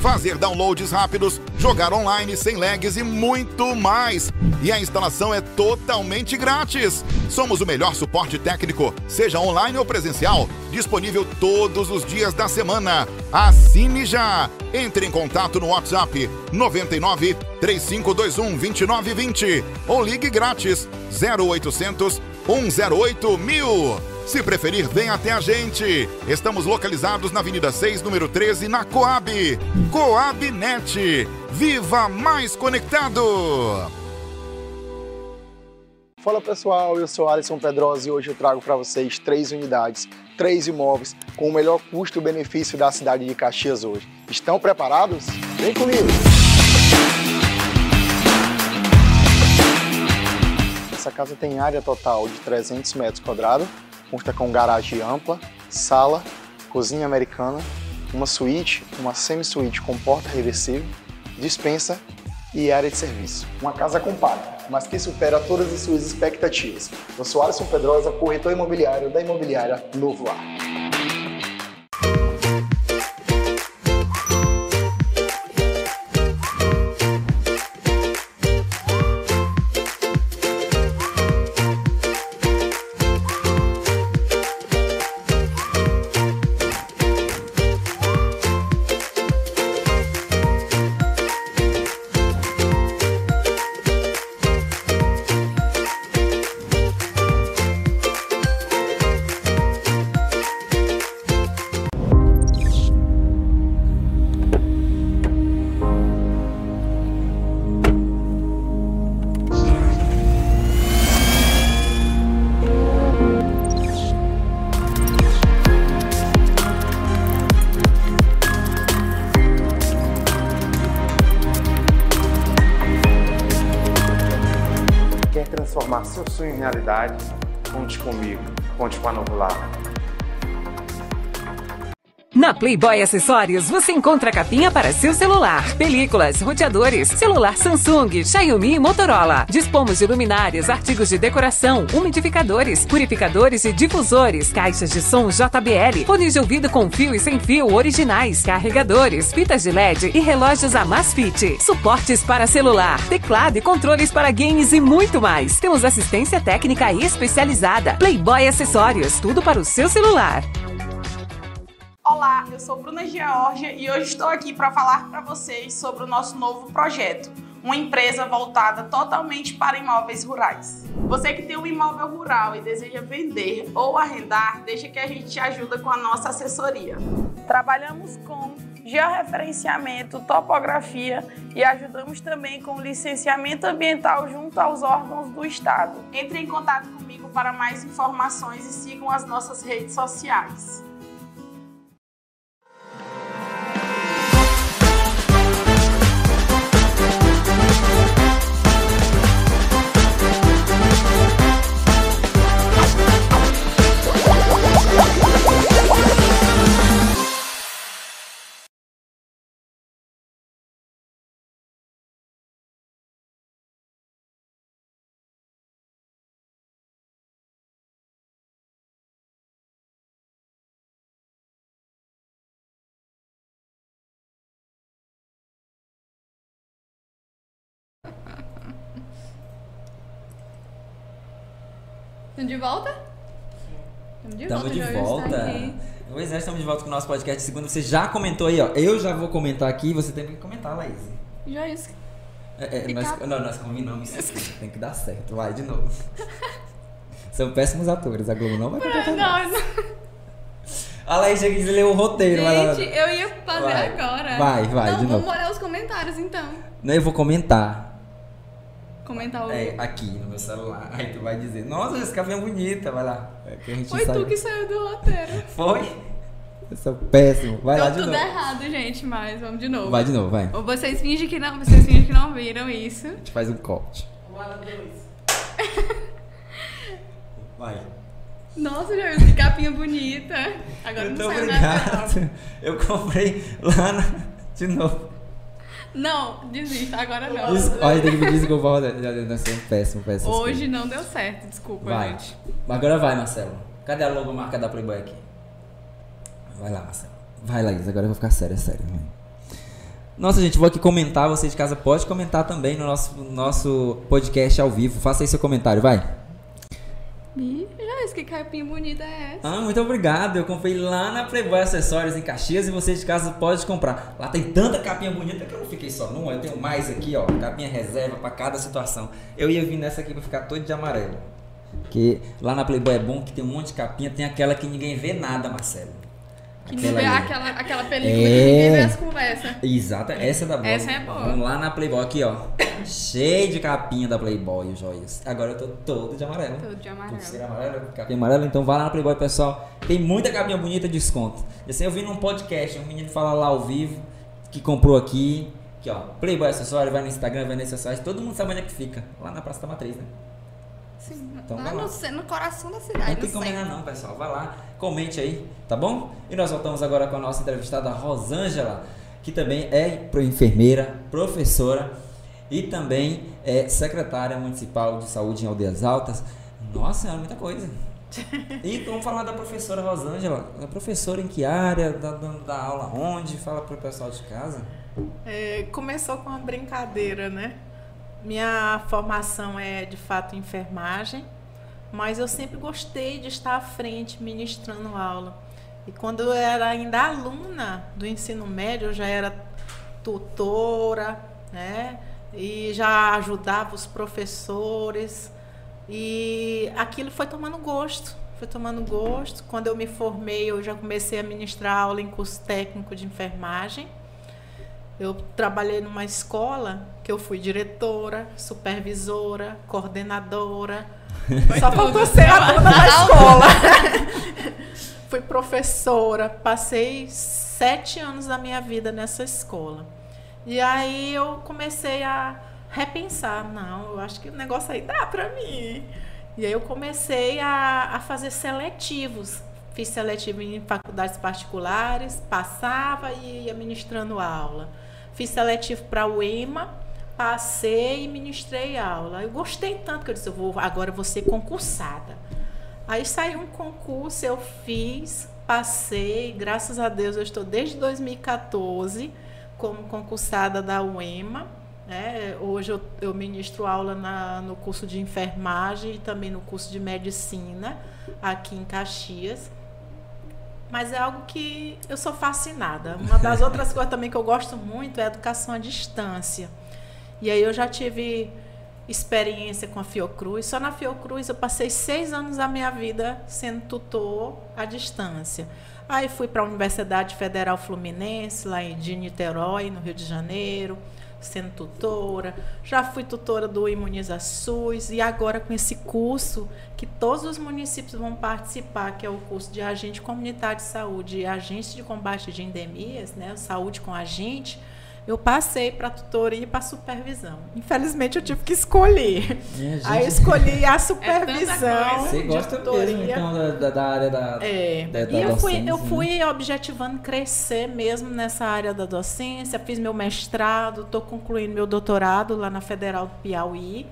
fazer downloads rápidos, jogar online sem lags e muito mais. E a instalação é totalmente grátis. Somos o melhor suporte técnico, seja online ou presencial, disponível todos os dias da semana. Assine já! Entre em contato no WhatsApp 99 3521 2920 ou ligue grátis 0800 108 mil. Se preferir, vem até a gente. Estamos localizados na Avenida 6, número 13, na Coab. Coab Net. Viva mais conectado! Fala pessoal, eu sou Alisson Pedrosa e hoje eu trago para vocês três unidades, três imóveis com o melhor custo-benefício da cidade de Caxias hoje. Estão preparados? Vem comigo! Essa casa tem área total de 300 metros quadrados, consta com garagem ampla, sala, cozinha americana, uma suíte, uma semi-suíte com porta reversível, dispensa e área de serviço. Uma casa compacta, mas que supera todas as suas expectativas. Eu sou Alisson Pedrosa, corretor imobiliário da imobiliária Novo Ar. Conte Playboy Acessórios você encontra capinha para seu celular, películas, roteadores, celular Samsung, Xiaomi e Motorola. Dispomos de luminárias, artigos de decoração, umidificadores, purificadores e difusores, caixas de som JBL, fones de ouvido com fio e sem fio originais, carregadores, fitas de LED e relógios Amazfit, suportes para celular, teclado e controles para games e muito mais. Temos assistência técnica especializada. Playboy Acessórios, tudo para o seu celular. Olá, eu sou Bruna Georgia e hoje estou aqui para falar para vocês sobre o nosso novo projeto, uma empresa voltada totalmente para imóveis rurais. Você que tem um imóvel rural e deseja vender ou arrendar, deixa que a gente te ajuda com a nossa assessoria. Trabalhamos com georreferenciamento, topografia e ajudamos também com licenciamento ambiental junto aos órgãos do Estado. Entre em contato comigo para mais informações e sigam as nossas redes sociais. Estão de volta? Estamos de Estamos volta, de está volta. Pois é, estamos de volta com o nosso podcast de segunda. Você já comentou aí, ó. Eu já vou comentar aqui, você tem que comentar, Laís. Já isso. É, é, E nós, não, nós combinamos isso. Tem que dar certo. Vai, de novo. São péssimos atores. A Globo não vai contratar. Não, não. A Laís já quis ler o roteiro. Gente, eu ia fazer Vai. agora. Vai, vai, Não, de vamos novo. olhar os comentários então. Não, eu vou comentar. Comentar o. É, aqui no meu celular. Aí tu vai dizer, nossa, esse café é bonita. Vai lá. É que a gente Foi sabe. tu que saiu do roteiro. Foi? Eu sou péssimo. Vai lá de tudo novo. errado, gente, mas vamos de novo. Vai de novo, vai. Ou vocês fingem que não, vocês fingem que não viram isso. A gente faz um corte. Vai. Nossa, já que capinha bonita. Agora Muito não saiu nada. Eu comprei lá na... De novo. Não, desista, agora não. Des... Olha, tem que me desculpar. Nós somos péssimo, péssimo. Hoje não deu certo, desculpa, Vai. gente. Agora vai, Marcelo. Cadê a logomarca da Playboy aqui? Vai lá, Marcelo. Vai, Laís. Agora eu vou ficar sério, é sério. Vai. Nossa, gente, vou aqui comentar. Você de casa pode comentar também no nosso, nosso podcast ao vivo. Faça aí seu comentário, vai. Já isso, que capinha bonita é essa? Ah, muito obrigado. Eu comprei lá na Playboy Acessórios em Caxias e você de casa pode comprar. Lá tem tanta capinha bonita que eu não fiquei só numa, eu tenho mais aqui, ó. Capinha reserva pra cada situação. Eu ia vir nessa aqui pra ficar todo de amarelo. Porque lá na Playboy é bom que tem um monte de capinha, tem aquela que ninguém vê nada, Marcelo. Que não vê ali. aquela, aquela película que É. ninguém vê as conversas. Exato, essa é da boa. Essa é boa. Vamos lá na Playboy aqui, ó. Cheio de capinha da Playboy, joias. Agora eu tô todo de amarelo. Todo de amarelo. Pulseira amarela, capinha amarela. Então vai lá na Playboy, pessoal. Tem muita capinha bonita, desconto. E assim, eu vi num podcast, um menino fala lá ao vivo, que comprou aqui. Aqui, ó. Playboy Acessório, vai no Instagram, vai nesse acessório. Todo mundo sabe onde é que fica. Lá na Praça da Matriz, né? Sim, Então lá vai lá. no, no coração da Não cidade. tem no que combinar centro. não, pessoal. Vai lá, comente aí, tá bom? E nós voltamos agora com a nossa entrevistada Rosângela, que também é enfermeira, professora e também é secretária municipal de saúde em Aldeias Altas. Nossa, é muita coisa. E vamos falar da professora Rosângela. A professora em que área? Tá dando da aula onde? Fala pro pessoal de casa. É, começou com uma brincadeira, né? Minha formação é de fato enfermagem, mas eu sempre gostei de estar à frente ministrando aula. E quando eu era ainda aluna do ensino médio, eu já era tutora, né? E já ajudava os professores. E aquilo foi tomando gosto, foi tomando gosto. Quando eu me formei, eu já comecei a ministrar aula em curso técnico de enfermagem. Eu trabalhei numa escola que eu fui diretora, supervisora, coordenadora. Só faltou ser a dona da escola. fui professora, passei sete anos da minha vida nessa escola. E aí eu comecei a repensar, não, eu acho que o negócio aí dá para mim. E aí eu comecei a, a fazer seletivos. Fiz seletivo em faculdades particulares, passava e ia ministrando aula. Fiz seletivo para o EMA, passei e ministrei aula. Eu gostei tanto que eu disse, eu vou, agora eu vou ser concursada. Aí saiu um concurso, eu fiz, passei, graças a Deus eu estou desde 2014 como concursada da UEMA. Né? Hoje eu, eu ministro aula na, no curso de enfermagem e também no curso de medicina aqui em Caxias. Mas é algo que eu sou fascinada. Uma das outras coisas também que eu gosto muito é a educação à distância. E aí eu já tive experiência com a Fiocruz. Só na Fiocruz eu passei seis anos da minha vida sendo tutor à distância. Aí fui para a Universidade Federal Fluminense, lá em Niterói, no Rio de Janeiro, sendo tutora. Já fui tutora do Imuniza SUS e agora com esse curso que todos os municípios vão participar, que é o curso de agente comunitário de saúde e agente de combate de endemias, né, saúde com agente. Eu passei para tutoria e para supervisão. Infelizmente eu tive que escolher. Minha gente. Aí eu escolhi a É supervisão. Você de gosta tutoria. mesmo, então, da, da- área da, É, da, da e eu fui, eu né? fui objetivando crescer mesmo nessa área da docência, fiz meu mestrado, estou concluindo meu doutorado lá na Federal do Piauí,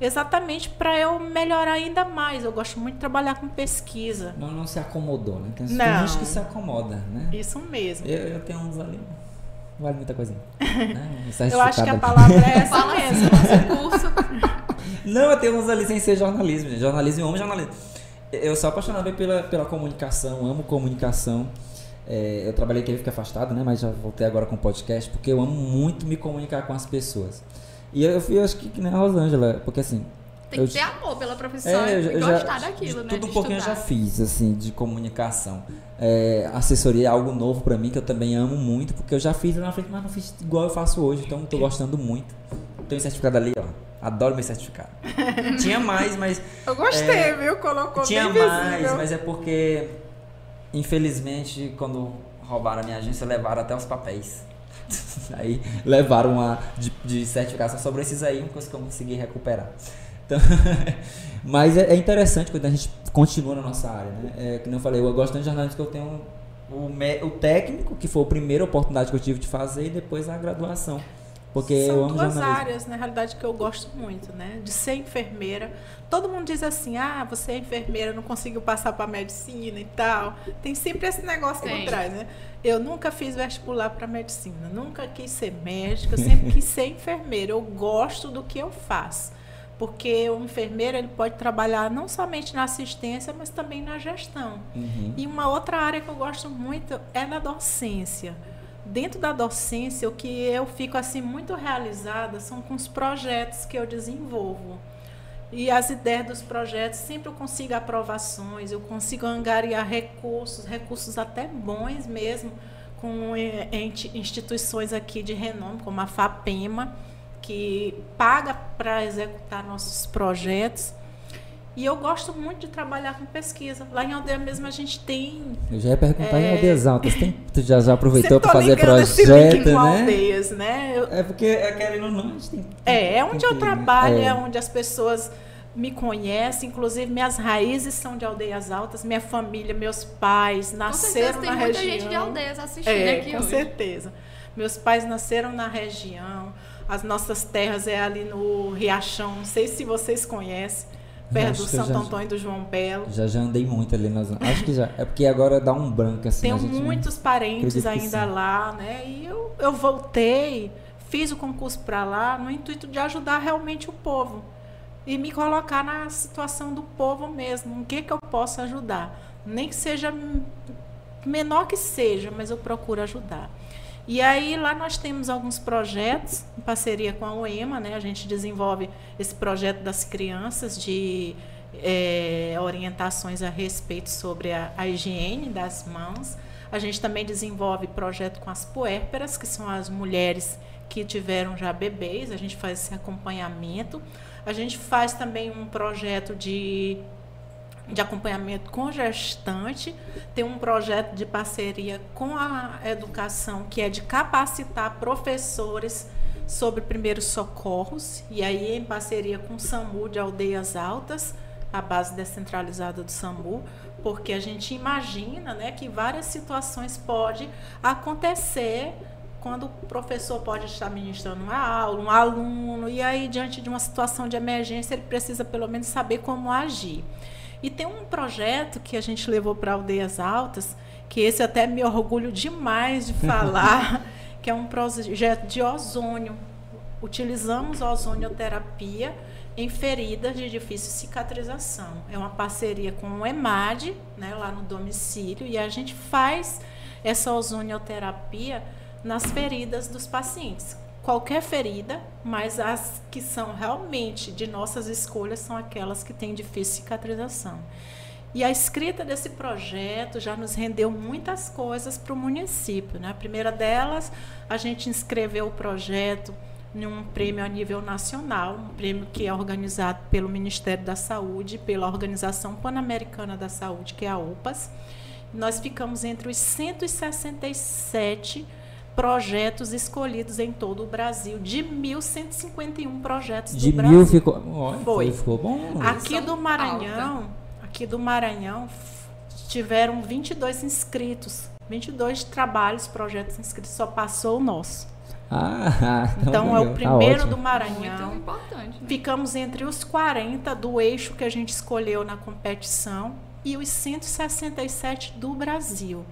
exatamente para eu melhorar ainda mais. Eu gosto muito de trabalhar com pesquisa. Não, não se acomodou, né? Tem, tem Não. gente que se acomoda, né? Isso mesmo. Eu, eu tenho uns ali. Vale muita coisinha. né? Eu acho que a palavra é essa assim, mesmo. nosso curso. Não, eu tenho ali sem ser jornalismo. gente. Jornalismo, eu amo jornalismo. Eu sou apaixonado pela, pela comunicação, amo comunicação. É, eu trabalhei que ele fica afastado, né? Mas já voltei agora com o podcast, porque eu amo muito me comunicar com as pessoas. E eu, eu acho que, que nem a Rosângela, porque assim. Tem eu, que ter amor pela profissão é, eu, e gostar já, daquilo, né? Tudo um pouquinho eu já fiz, assim, de comunicação. É, assessoria é algo novo pra mim, que eu também amo muito, porque eu já fiz lá na frente, mas não fiz igual eu faço hoje, então tô gostando muito. Tenho certificado ali, ó. Adoro meu certificado. Tinha mais, mas Eu gostei, É, viu? Colocou tinha bem mais, visível. mas é porque, infelizmente, quando roubaram a minha agência, levaram até os papéis. Aí levaram uma de, de certificação sobre esses aí, uma coisa que eu consegui recuperar. Então, mas é, é interessante quando a gente continua na nossa área, né? É, que nem eu falei, eu gosto tanto de jornalismo que eu tenho o, me- o técnico, que foi a primeira oportunidade que eu tive de fazer, e depois a graduação. Porque São eu amo duas jornalismo. áreas, na realidade, que eu gosto muito, né? De ser enfermeira. Todo mundo diz assim, ah, você é enfermeira, não conseguiu passar para medicina e tal. Tem sempre esse negócio por trás, né? Eu nunca fiz vestibular para medicina, nunca quis ser médica, eu sempre quis ser enfermeira. Eu gosto do que eu faço. Porque o enfermeiro ele pode trabalhar não somente na assistência, mas também na gestão. Uhum. E uma outra área que eu gosto muito é na docência. Dentro da docência, o que eu fico assim muito realizada são com os projetos que eu desenvolvo. E as ideias dos projetos sempre eu consigo aprovações, eu consigo angariar recursos, recursos até bons mesmo, com eh, instituições aqui de renome, como a FAPEMA, que paga para executar nossos projetos. E eu gosto muito de trabalhar com pesquisa. Lá em Aldeia mesmo a gente tem Eu já ia perguntar em É. aldeias altas. Tem, tu já, já aproveitou para tô fazer projeto, link com né? aldeias, né? Eu- É porque, é, querendo ou não, a gente tem. é, é onde tem eu que- trabalho, é. é. onde as pessoas me conhecem, inclusive minhas raízes são de aldeias altas, minha família, meus pais Com nasceram certeza tem na muita região. gente de aldeias assistindo É, aqui com hoje. certeza. Meus pais nasceram na região, as nossas terras é ali no Riachão, não sei se vocês conhecem, perto do Santo já- Antônio do João Belo. Já já andei muito ali nas. Acho que já. É porque agora dá um branco assim. Tenho gente não- muitos parentes ainda lá, né? E eu, eu voltei, fiz o concurso para lá no intuito de ajudar realmente o povo e me colocar na situação do povo mesmo. O que que eu posso ajudar? Nem que seja menor que seja, mas eu procuro ajudar. E aí lá nós temos alguns projetos em parceria com a UEMA, né? A gente desenvolve esse projeto das crianças de eh, orientações a respeito sobre a, a higiene das mãos. A gente também desenvolve projeto com as puérperas, que são as mulheres que tiveram já bebês. A gente faz esse acompanhamento. A gente faz também um projeto de de acompanhamento com gestante, tem um projeto de parceria com a educação que é de capacitar professores sobre primeiros socorros e aí em parceria com o SAMU de Aldeias Altas, a base descentralizada do SAMU, porque a gente imagina, né, que várias situações podem acontecer quando o professor pode estar ministrando uma aula, um aluno, e aí diante de uma situação de emergência ele precisa pelo menos saber como agir. E tem um projeto que a gente levou para Aldeias Altas, que esse até me orgulho demais de falar, que é um projeto de ozônio. Utilizamos ozonioterapia em feridas de difícil cicatrização. É uma parceria com o EMAD, né, lá no domicílio, e a gente faz essa ozonioterapia nas feridas dos pacientes qualquer ferida, mas as que são realmente de nossas escolhas são aquelas que têm difícil cicatrização. E a escrita desse projeto já nos rendeu muitas coisas para o município. Né? A primeira delas, a gente inscreveu o projeto em um prêmio a nível nacional, um prêmio que é organizado pelo Ministério da Saúde, pela Organização Pan-Americana da Saúde, que é a OPAS. Nós ficamos entre os 167 projetos escolhidos em todo o Brasil, de 1.151 projetos De do mil Brasil. ficou. Olha, Foi. Ficou bom. Aqui São do Maranhão, aqui do Maranhão, tiveram 22 inscritos, 22 trabalhos, projetos inscritos, só passou o nosso. Ah, Então é legal. o Tá primeiro ótimo. do Muito Maranhão. importante. Né? Ficamos entre os 40 do eixo que a gente escolheu na competição e os 167 do Brasil.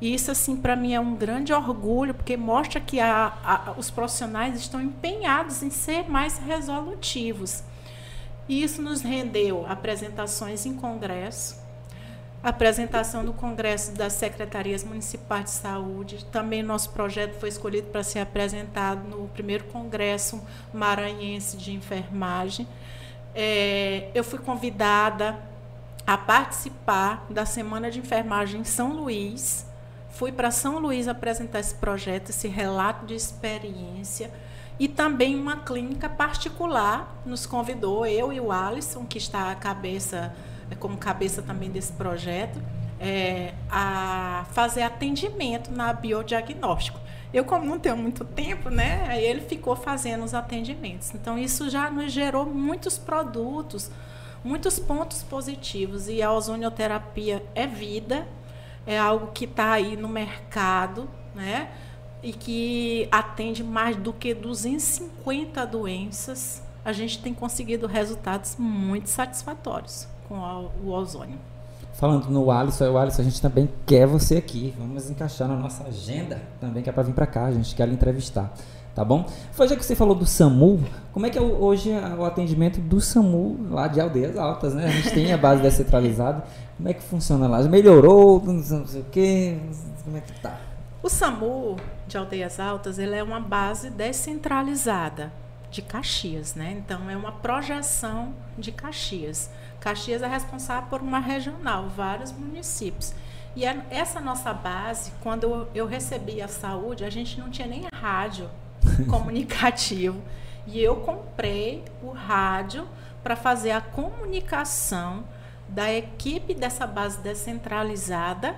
E isso, assim, para mim é um grande orgulho, porque mostra que a- a- os profissionais estão empenhados em ser mais resolutivos. E isso nos rendeu apresentações em congresso, apresentação do Congresso das Secretarias Municipais de Saúde. Também nosso projeto foi escolhido para ser apresentado no primeiro Congresso Maranhense de Enfermagem. É, eu fui convidada a participar da Semana de Enfermagem em São Luís. Fui para São Luís apresentar esse projeto, esse relato de experiência. E também uma clínica particular nos convidou, eu e o Alisson, que está a cabeça é, como cabeça também desse projeto, é, a fazer atendimento na biodiagnóstico. Eu, como não tenho muito tempo, né, aí ele ficou fazendo os atendimentos. Então, isso já nos gerou muitos produtos, muitos pontos positivos. E a ozonioterapia é vida, é algo que está aí no mercado, né, e que atende mais do que 250 doenças. A gente tem conseguido resultados muito satisfatórios com o ozônio. Falando no Alisson, o Alisson, a gente também quer você aqui. Vamos encaixar na nossa agenda também, que é para vir para cá. A gente quer lhe entrevistar. Tá bom? Foi já que você falou do SAMU, como é que é hoje o atendimento do SAMU lá de Aldeias Altas, né? A gente tem a base descentralizada. Como é que funciona lá? Melhorou? Não sei o quê? Como é que tá? O SAMU de Aldeias Altas, ele é uma base descentralizada de Caxias, né? Então é uma projeção de Caxias. Caxias é responsável por uma regional, vários municípios. E é essa nossa base, quando eu recebi a saúde, a gente não tinha nem rádio comunicativo. E eu comprei o rádio para fazer a comunicação da equipe dessa base descentralizada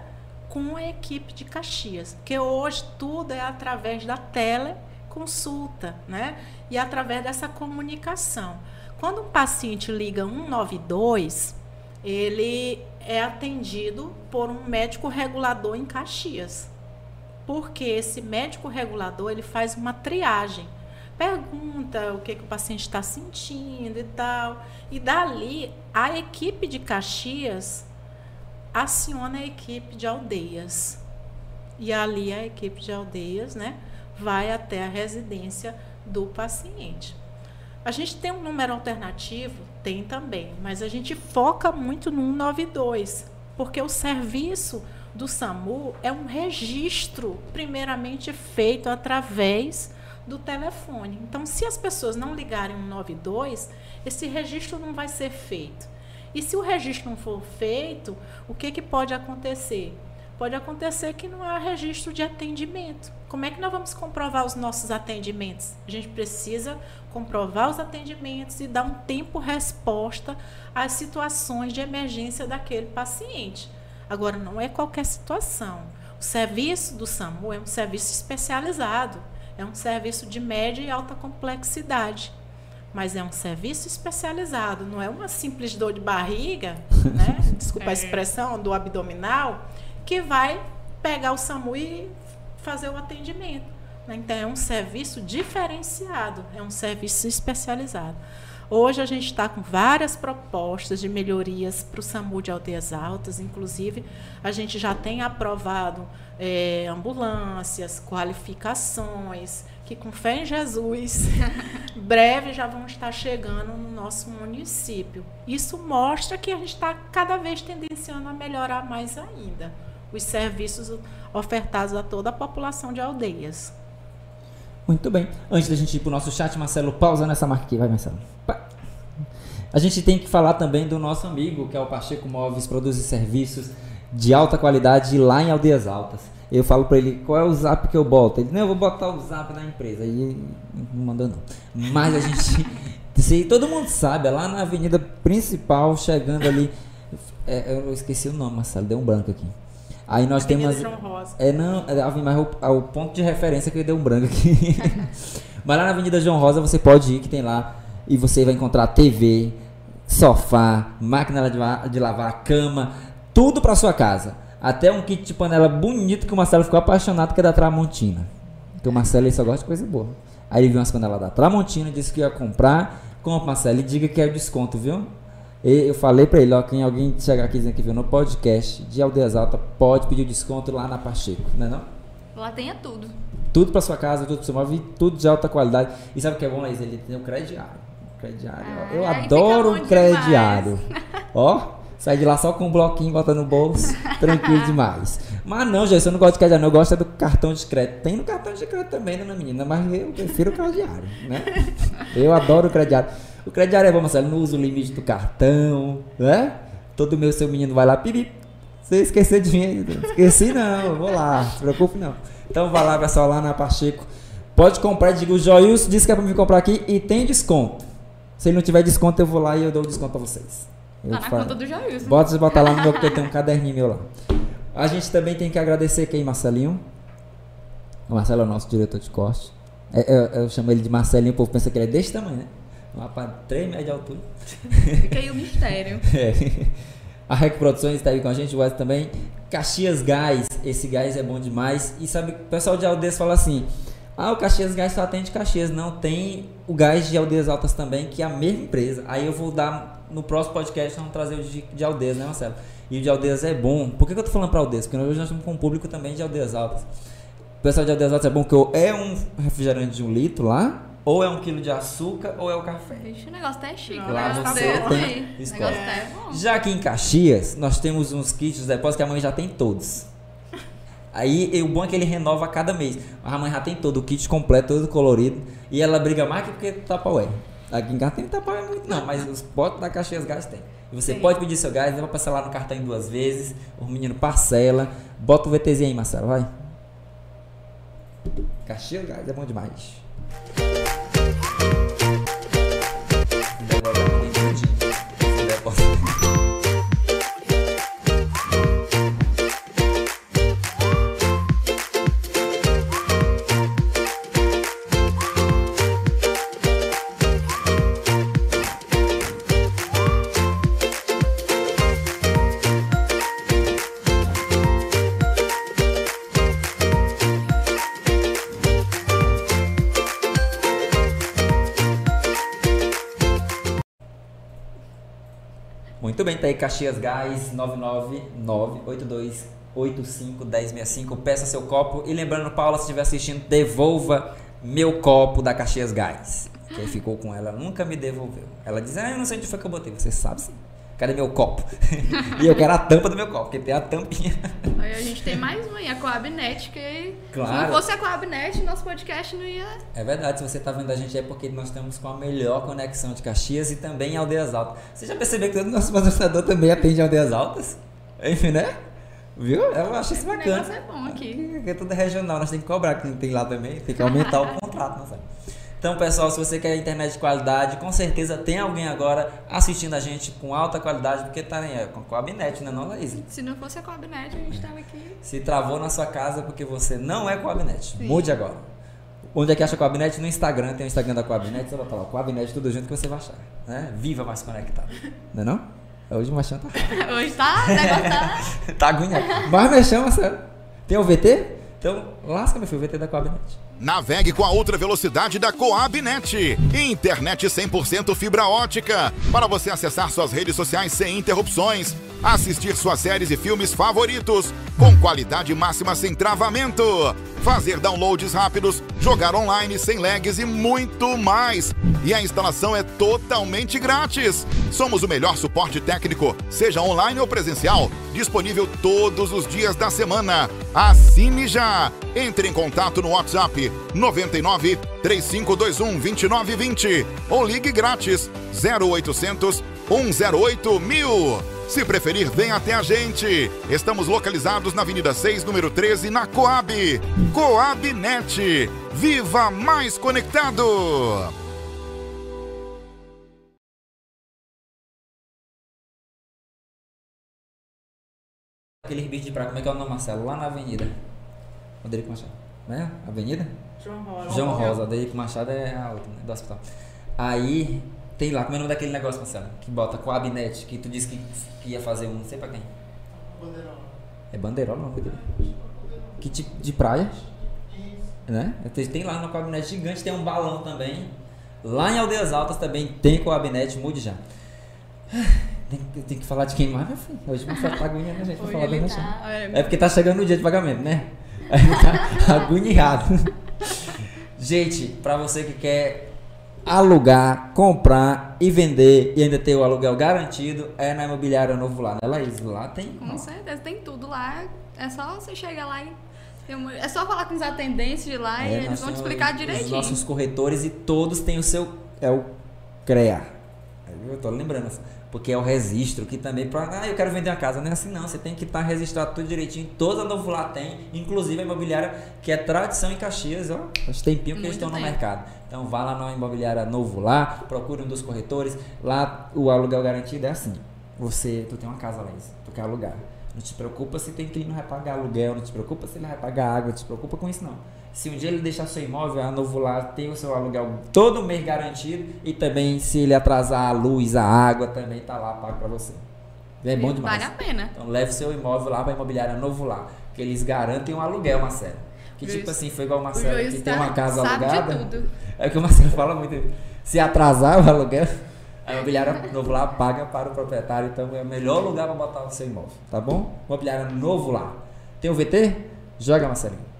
com a equipe de Caxias. Porque hoje tudo é através da teleconsulta, né? E através dessa comunicação. Quando um paciente liga 192, ele é atendido por um médico regulador em Caxias. Porque esse médico regulador ele faz uma triagem. Pergunta o que, que o paciente está sentindo e tal. E dali, a equipe de Caxias aciona a equipe de aldeias. E ali a equipe de aldeias né, vai até a residência do paciente. A gente tem um número alternativo? Tem também, mas a gente foca muito no 192, porque o serviço do SAMU é um registro, primeiramente feito através do telefone. Então, se as pessoas não ligarem 192, esse registro não vai ser feito. E se o registro não for feito, o que, que pode acontecer? Pode acontecer que não há registro de atendimento. Como é que nós vamos comprovar os nossos atendimentos? A gente precisa comprovar os atendimentos e dar um tempo-resposta às situações de emergência daquele paciente. Agora, não é qualquer situação. O serviço do SAMU é um serviço especializado, é um serviço de média e alta complexidade. Mas é um serviço especializado, não é uma simples dor de barriga, né? desculpa a é. expressão, do abdominal, que vai pegar o SAMU e fazer o atendimento. Né? Então, é um serviço diferenciado, é um serviço especializado. Hoje a gente está com várias propostas de melhorias para o SAMU de Aldeias Altas, inclusive a gente já tem aprovado é, ambulâncias, qualificações, que com fé em Jesus, breve já vão estar chegando no nosso município. Isso mostra que a gente está cada vez tendenciando a melhorar mais ainda os serviços ofertados a toda a população de aldeias. Muito bem. Antes da gente ir para o nosso chat, Marcelo, pausa nessa marca aqui. Vai, Marcelo. A gente tem que falar também do nosso amigo, que é o Pacheco Móveis, produz serviços de alta qualidade lá em Aldeias Altas. Eu falo para ele qual é o zap que eu boto. Ele, não, eu vou botar o zap da empresa. Aí não mandou não. Mas a gente. se, todo mundo sabe, é lá na avenida principal, chegando ali. É, eu esqueci o nome, Marcelo, deu um branco aqui. Aí nós temos. É, não, é, mas o, é o ponto de referência que deu um branco aqui. mas lá na Avenida João Rosa você pode ir, que tem lá. E você vai encontrar TV, sofá, máquina de, de lavar, cama, tudo para sua casa. Até um kit de panela bonito que o Marcelo ficou apaixonado, que é da Tramontina. Porque o Marcelo só gosta de coisa boa. Aí ele viu umas panelas da Tramontina, disse que ia comprar. Compra, Marcelo, e diga que é o desconto, viu? Eu falei para ele, ó, quem alguém chegar aqui dizendo que viu no podcast de Aldeias Alta, pode pedir o desconto lá na Pacheco, não é não? Lá tenha tudo. Tudo para sua casa, tudo para seu móvel, tudo de alta qualidade. E sabe o que é bom, Laís? Ele tem o crediário. crediário. Ah, eu adoro um crediário. Ó, sai de lá só com um bloquinho, bota no bolso, tranquilo demais. Mas não, gente, eu não gosto de crediário, não, eu gosto é do cartão de crédito. Tem no cartão de crédito também, dona menina, mas eu prefiro o crediário, né? Eu adoro o crediário. O crediário é bom, Marcelo, não usa o limite do cartão, né? Todo meu seu menino vai lá, pipi, você esqueceu de mim, esqueci não, eu vou lá, não se preocupe não. Então vai lá, pessoal, lá na Pacheco. Pode comprar, diga o Joilson disse que é pra me comprar aqui e tem desconto. Se ele não tiver desconto, eu vou lá e eu dou o desconto pra vocês. Eu Tá na falo- conta do Jailson. Bota, bota lá no meu, porque eu tenho um caderninho meu lá. A gente também tem que agradecer quem, Marcelinho. O Marcelo é o nosso diretor de corte. É, eu, eu chamo ele de Marcelinho, o povo pensa que ele é desse tamanho, né? Um rapaz de 3 metros de altura. Fica aí o mistério. É. A Rec Produções está aí com a gente, o Wesley também. Caxias Gás, esse gás é bom demais. E sabe, o pessoal de Aldeias fala assim: ah, o Caxias Gás só atende Caxias. Não, tem o gás de Aldeias Altas também, que é a mesma empresa. Aí eu vou dar, no próximo podcast, vamos trazer o de, de Aldeias, né, Marcelo? E o de Aldeias é bom. Por que, que eu tô falando para Aldeias? Porque hoje nós estamos com um público também de Aldeias Altas. O pessoal de Aldeias Altas é bom que ou é um refrigerante de um litro lá, ou é um quilo de açúcar, ou é o café. Vixe, o negócio tá chique. Não, o Lá negócio você tá tem. O escolha. negócio tá é bom. Já aqui em Caxias, nós temos uns kits de depósito que a mãe já tem todos. Aí o bom é que ele renova a cada mês. A mãe já tem todo, o kit completo, todo colorido. E ela briga mais que porque Tupperware. Aqui em casa tem Tupperware muito não, mas os potes da Caxias Gás tem. E você pode pedir seu gás, leva passar lá no cartão em duas vezes. O menino parcela. Bota o VTzinho aí, Marcelo, vai. Caxias Gás é bom demais. Aí Caxias Gás 99982851065. Peça seu copo. E lembrando, Paula, se estiver assistindo, devolva meu copo da Caxias Gás. Que aí ficou com ela, nunca me devolveu. Ela diz: Ah, eu não sei onde foi que eu botei. Você sabe sim. Cadê meu copo? e eu quero a tampa do meu copo, porque tem a tampinha. Aí a gente tem mais uma, e a Coabnet, que se Claro. não fosse a Coabnet, nosso podcast não ia. É verdade, se você tá vendo a gente é porque nós estamos com a melhor conexão de Caxias e também em Aldeias Altas. Você já percebeu que todo nosso patrocinador também atende Aldeias Altas? Enfim, né? Viu? Eu acho isso O bacana. negócio é bom aqui. Porque é tudo regional, nós temos que cobrar que tem lá também, tem que aumentar o contrato, não sabe? Então, pessoal, se você quer internet de qualidade, com certeza tem alguém agora assistindo a gente com alta qualidade, porque tá né, com a Coabnet, né, não, Laís? Se não fosse a Coabnet, a gente tava aqui. Se travou na sua casa porque você não é Coabnet. Mude agora. Onde é que acha Coabnet? No Instagram, tem o Instagram da Coabnet, você bota lá, Coabnet tudo junto que você vai achar. Né? Viva mais conectado. Não é não? Hoje o Machão tá Hoje tá, o negócio tá. Tá agoniado. Mas Machão, sério. Tem o VT? Então, lasca, meu filho, o VT da Coabnet. Navegue com a outra velocidade da Coabnet. Internet 100% fibra ótica. Para você acessar suas redes sociais sem interrupções. Assistir suas séries e filmes favoritos. Com qualidade máxima sem travamento. Fazer downloads rápidos. Jogar online sem lags e muito mais. E a instalação é totalmente grátis. Somos o melhor suporte técnico, seja online ou presencial. Disponível todos os dias da semana. Assine já! Entre em contato no WhatsApp 99 3521 2920 ou ligue grátis 0800 108 mil. Se preferir, vem até a gente. Estamos localizados na Avenida 6, número 13, na Coab. Coabnet. Viva mais conectado! Aquele bicho de praia, como é que é o nome, Marcelo? Lá na avenida. Aderico Machado. Né? Avenida? João Rosa. João Rosa, Aderico Machado é a outra, né? Do hospital. Aí, tem lá, como é o nome daquele negócio, Marcelo? Que bota Coabnet, que tu disse que, que ia fazer um, não sei pra quem. É bandeirola o nome dele? Que tipo de praia? Né? Tem- Tem lá no Coabnet gigante, tem um balão também. Lá em Aldeias Altas também tem Coabnet, mude já. Tem, que- tem que falar de quem mais, meu filho? Hoje vai ficar agonia, né, gente? Hoje falar bem tá. é porque tá chegando o dia de pagamento, né? Aí tá agoniado. Gente, pra você que quer alugar, comprar e vender e ainda ter o aluguel garantido é na imobiliária novo lá, né, Laís? Lá tem. Com certeza, tem tudo lá. É só você chegar lá e. É só falar com os atendentes de lá e É, eles nós vão te explicar Os direitinho. nossos corretores e todos têm o seu. É o CREA. Eu tô lembrando. Porque é o registro que também. Pra, ah, eu quero vender uma casa. Não é assim não. Você tem que estar registrado tudo direitinho. Toda novo lá tem. Inclusive a imobiliária que é tradição em Caxias. Ó, faz tempinho que eles estão no mercado. Então vá lá na imobiliária novo lá. Procure um dos corretores. Lá o aluguel garantido é assim. Você. Tu tem uma casa lá. Tu quer alugar. Não te preocupa se tem inquilino vai pagar aluguel, não te preocupa se ele vai pagar água, não te preocupa com isso não. Se um dia ele deixar seu imóvel, a Novo Lar tem o seu aluguel todo mês garantido e também se ele atrasar a luz, a água, também tá lá pago pra você. É bom demais. Vale a pena. Então leve seu imóvel lá pra imobiliária Novo Lar, que eles garantem um aluguel, Marcelo. Que Juiz- tipo assim, foi igual o O Marcelo, juiz que tem tá- uma casa sabe alugada. É o que o Marcelo fala muito. Se atrasar o aluguel, a imobiliária Novo Lá paga para o proprietário. Então é o melhor lugar para botar o seu imóvel. Tá bom? Imobiliária Novo Lá. Tem o VT? Joga, Marcelinho.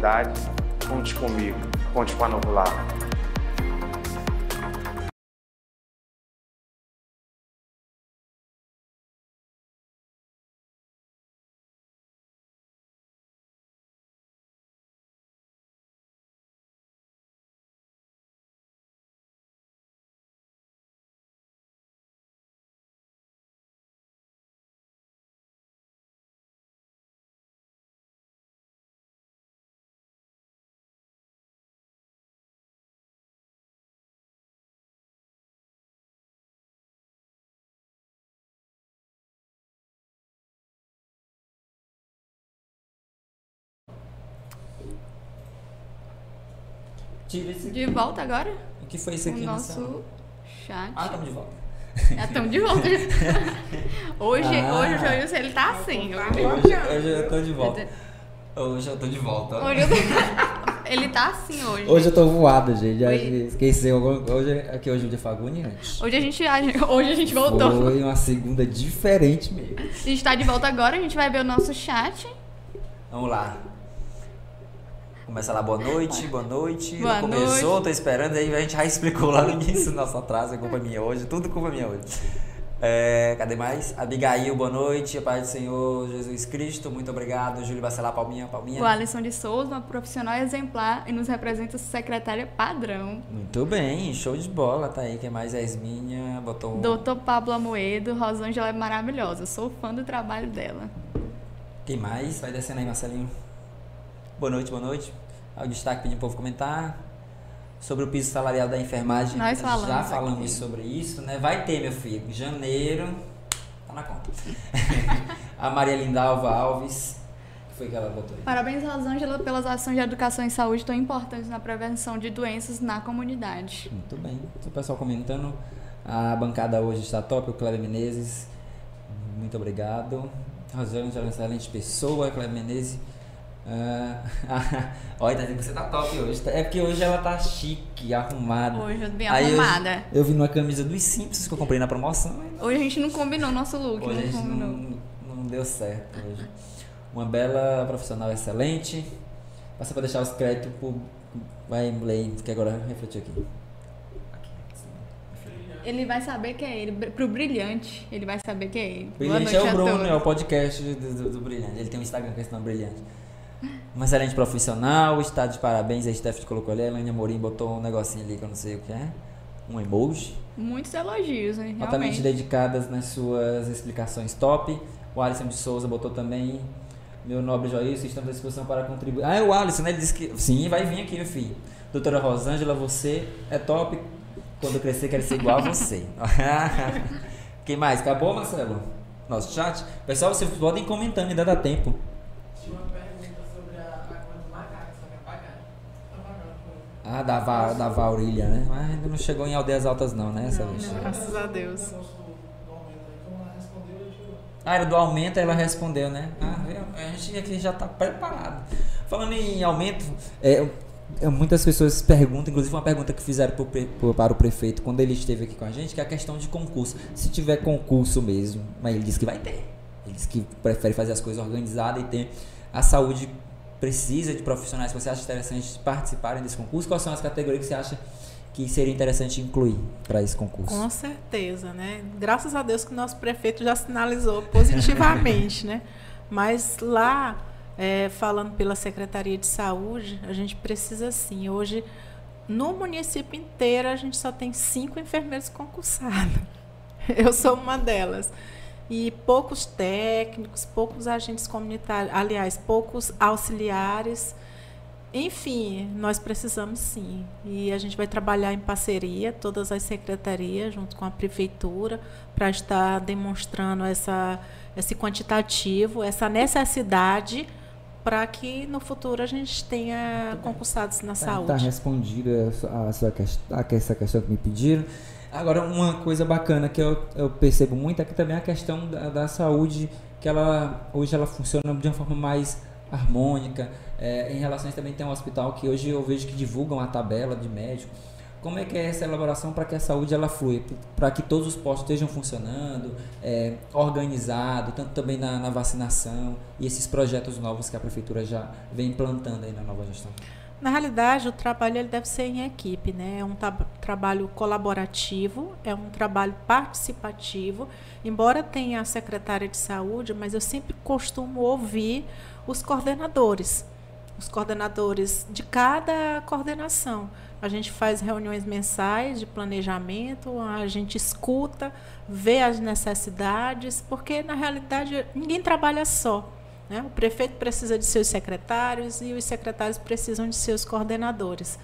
Realidade? Conte comigo. Conte com a Novo Tira esse De volta agora? O que foi isso O aqui, Marcelo? nosso chat. Ah, estamos de volta. Já estamos de volta. hoje, Ah. hoje o Joilson, ele tá assim. Hoje, Hoje, hoje eu tô de volta. Hoje eu tô de volta. hoje eu tô- Ele tá assim hoje. Hoje eu tô voado, gente. Esqueci. alguma- Hoje, aqui hoje é o dia foi agoniante. Hoje a gente, hoje a gente voltou. Foi uma segunda diferente mesmo. A gente tá de volta agora, a gente vai ver o nosso chat. Vamos lá. Começa lá, boa noite, boa noite. Boa Não Começou, noite. tô esperando, aí a gente já explicou lá no início, nosso atraso, é culpa minha hoje, tudo culpa minha hoje. É, cadê mais? Abigail, boa noite, a paz do Senhor Jesus Cristo, muito obrigado. Júlio Bacelar, palminha, palminha. O Alisson de Souza, uma profissional exemplar e nos representa secretária padrão. Muito bem, show de bola, tá aí. Quem mais? Esminha, botou um... Doutor Pablo Amoedo, Rosângela é maravilhosa. Sou fã do trabalho dela. Quem mais? Vai descendo aí, Marcelinho. Boa noite, boa noite. O destaque pedindo o povo comentar. Sobre o piso salarial da enfermagem. Nós falamos Já falamos aqui. sobre isso, né? Vai ter, meu filho. Janeiro. Tá na conta. a Maria Lindalva Alves. Que foi que ela botou aí? Parabéns, Rosângela, pelas ações de educação e saúde tão importantes na prevenção de doenças na comunidade. Muito bem. O pessoal comentando. A bancada hoje está top. O Cleber Menezes. Muito obrigado. Rosângela, excelente pessoa. Cleber Menezes. Ah, olha, você tá top hoje. É porque hoje ela tá chique, arrumada. Hoje eu tô bem Aí arrumada. Eu, eu vi numa camisa dos Simpsons que eu comprei na promoção. mas Hoje a gente não combinou nosso look, Hoje a não gente combinou. não, não deu certo hoje. Uma bela profissional excelente. Passa pra deixar os créditos pro. Vai, Lei, que agora refletiu aqui. Ele vai saber que é ele. Pro Brilhante, ele vai saber que é ele. Boa Brilhante noite é o a Bruno, é o podcast do, do- do Brilhante. Ele tem um Instagram com esse nome Brilhante. Uma excelente profissional, está de parabéns. A Steph colocou ali, a Elaine Amorim botou um negocinho ali que eu não sei o que é. Um emoji. Muitos elogios, hein? Altamente Realmente. dedicadas nas suas explicações top. O Alisson de Souza botou também. Meu nobre Joilson, estamos à disposição para contribuir. Ah, é o Alisson, né? Ele disse que. Sim, vai vir aqui, meu filho. Doutora Rosângela, você é top. Quando eu crescer, quero ser igual a você. Quem mais? Acabou, Marcelo? Nosso chat? Pessoal, vocês podem ir comentando, ainda dá tempo. Tinha uma pergunta sobre a, a conta do macaco, só que apagaram. Apagaram. foi. Ah, da, Va- da Vaurília, né? Mas ainda não chegou em aldeias altas, não, né? Essa vez. Graças a Deus. O negócio do, do aumento aí, como ela respondeu, eu tirou. A área do aumento, ela respondeu, né? Ah, a gente aqui já está preparado. Falando em aumento, é, é, muitas pessoas perguntam, inclusive uma pergunta que fizeram pro, pro, para o prefeito quando ele esteve aqui com a gente, que é a questão de concurso. Se tiver concurso mesmo, mas ele disse que vai ter. Ele disse que prefere fazer as coisas organizadas e ter a saúde precisa de profissionais que você acha interessante participarem desse concurso. Quais são as categorias que você acha que seria interessante incluir para esse concurso? Com certeza, né? Graças a Deus que o nosso prefeito já sinalizou positivamente, né? Mas lá, é, falando pela Secretaria de Saúde, a gente precisa sim. Hoje, no município inteiro, a gente só tem cinco enfermeiros concursados. Eu sou uma delas. E poucos técnicos, poucos agentes comunitários, aliás, poucos auxiliares enfim, nós precisamos sim. E a gente vai trabalhar em parceria, todas as secretarias, junto com a prefeitura, para estar demonstrando essa, esse quantitativo, essa necessidade, para que no futuro a gente tenha concursados na tá, saúde. Está respondida a, sua, a essa questão que me pediram. Agora, uma coisa bacana que eu, eu percebo muito é que também a questão da, da saúde, que ela hoje ela funciona de uma forma mais harmônica. É, em relações também tem um hospital que hoje eu vejo que divulgam a tabela de médico. Como é que é essa elaboração para que a saúde ela flui, para que todos os postos estejam funcionando, é, organizado, tanto também na, na, vacinação e esses projetos novos que a prefeitura já vem implantando aí na nova gestão? Na realidade, o trabalho ele deve ser em equipe, né? É um trabalho colaborativo, é um trabalho participativo. Embora tenha a secretária de saúde, mas eu sempre costumo ouvir os coordenadores, os coordenadores de cada coordenação. A gente faz reuniões mensais de planejamento, a gente escuta, vê as necessidades, porque na realidade ninguém trabalha só. Né? O prefeito precisa de seus secretários e os secretários precisam de seus coordenadores.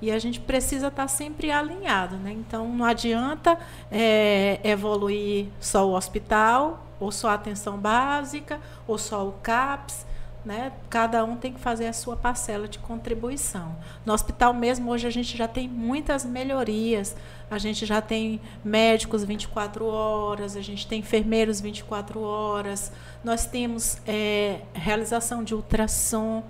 E a gente precisa estar sempre alinhado. Né? Então, não adianta é, evoluir só o hospital, ou só a atenção básica, ou só o CAPS. Né? Cada um tem que fazer a sua parcela de contribuição. No hospital mesmo, hoje a gente já tem muitas melhorias. A gente já tem médicos 24 horas, a gente tem enfermeiros 24 horas, nós temos é, realização de ultrassom,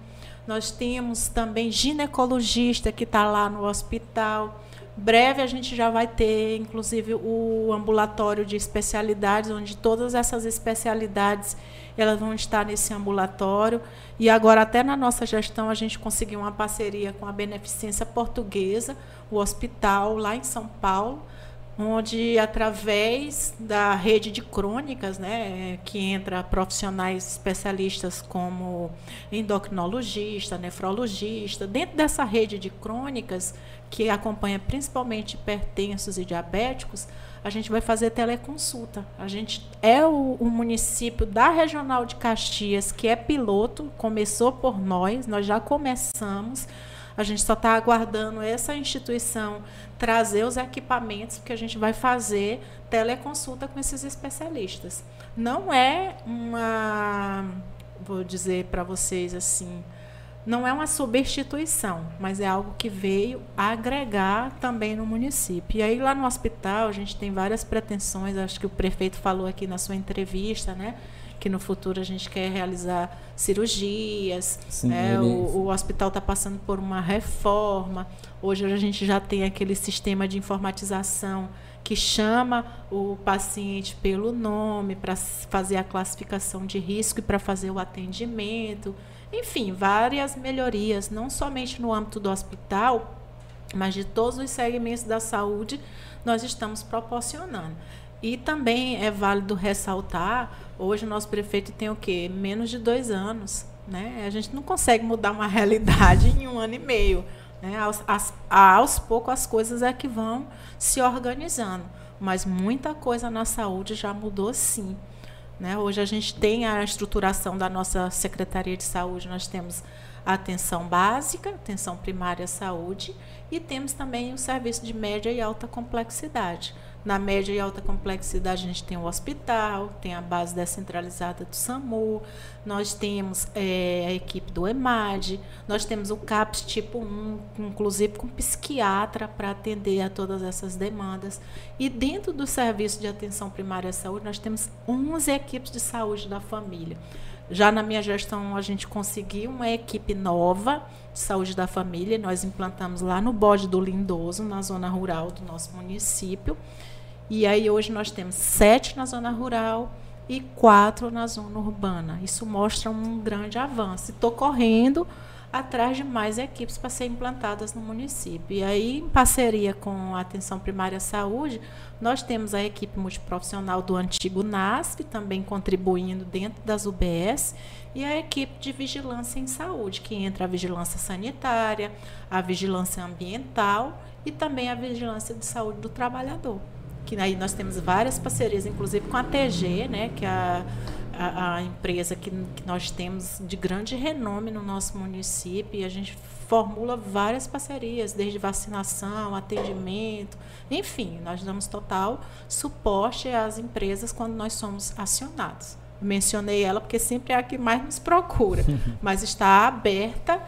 nós temos também ginecologista que está lá no hospital. Breve a gente já vai ter, inclusive, o ambulatório de especialidades, onde todas essas especialidades elas vão estar nesse ambulatório. E agora, até na nossa gestão, a gente conseguiu uma parceria com a Beneficência Portuguesa, o hospital lá em São Paulo, onde através da rede de crônicas, né, que entra profissionais especialistas como endocrinologista, nefrologista, dentro dessa rede de crônicas que acompanha principalmente hipertensos e diabéticos, a gente vai fazer teleconsulta. A gente é o, o, município da Regional de Caxias que é piloto, começou por nós, nós já começamos. A gente só está aguardando essa instituição trazer os equipamentos, porque a gente vai fazer teleconsulta com esses especialistas. Não é uma, vou dizer para vocês assim, não é uma substituição, mas é algo que veio agregar também no município. E aí lá no hospital a gente tem várias pretensões, acho que o prefeito falou aqui na sua entrevista, né? Que no futuro a gente quer realizar cirurgias. Sim, né? o, o hospital está passando por uma reforma. Hoje a gente já tem aquele sistema de informatização que chama o paciente pelo nome para fazer a classificação de risco e para fazer o atendimento. Enfim, várias melhorias, não somente no âmbito do hospital, mas de todos os segmentos da saúde, nós estamos proporcionando. E também é válido ressaltar, hoje o nosso prefeito tem o quê? Menos de dois anos. Né? A gente não consegue mudar uma realidade em um ano e meio. Né? Aos, as, aos poucos as coisas é que vão se organizando. Mas muita coisa na saúde já mudou sim. Né? Hoje a gente tem a estruturação da nossa Secretaria de Saúde, nós temos atenção básica, atenção primária à saúde, e temos também o serviço de média e alta complexidade. Na média e alta complexidade, a gente tem o hospital, tem a base descentralizada do SAMU, nós temos é, a equipe do EMAD, nós temos o CAPS tipo 1, inclusive com psiquiatra para atender a todas essas demandas. E dentro do serviço de atenção primária à saúde, nós temos 11 equipes de saúde da família. Já na minha gestão, a gente conseguiu uma equipe nova de saúde da família. Nós implantamos lá no Bode do Lindoso, na zona rural do nosso município. E aí hoje nós temos sete na zona rural e quatro na zona urbana. Isso mostra um grande avanço. Estou correndo atrás de mais equipes para serem implantadas no município. E aí, em parceria com a Atenção Primária Saúde, nós temos a equipe multiprofissional do antigo NASP, também contribuindo dentro das UBS, e a equipe de vigilância em saúde, que entra a vigilância sanitária, a vigilância ambiental e também a vigilância de saúde do trabalhador. Que aí nós temos várias parcerias, inclusive com a TG, né, que é a a, a empresa que, que, nós temos de grande renome no nosso município e a gente formula várias parcerias, desde vacinação, atendimento, enfim, nós damos total suporte às empresas quando nós somos acionados. Mencionei ela porque sempre é a que mais nos procura, mas está aberta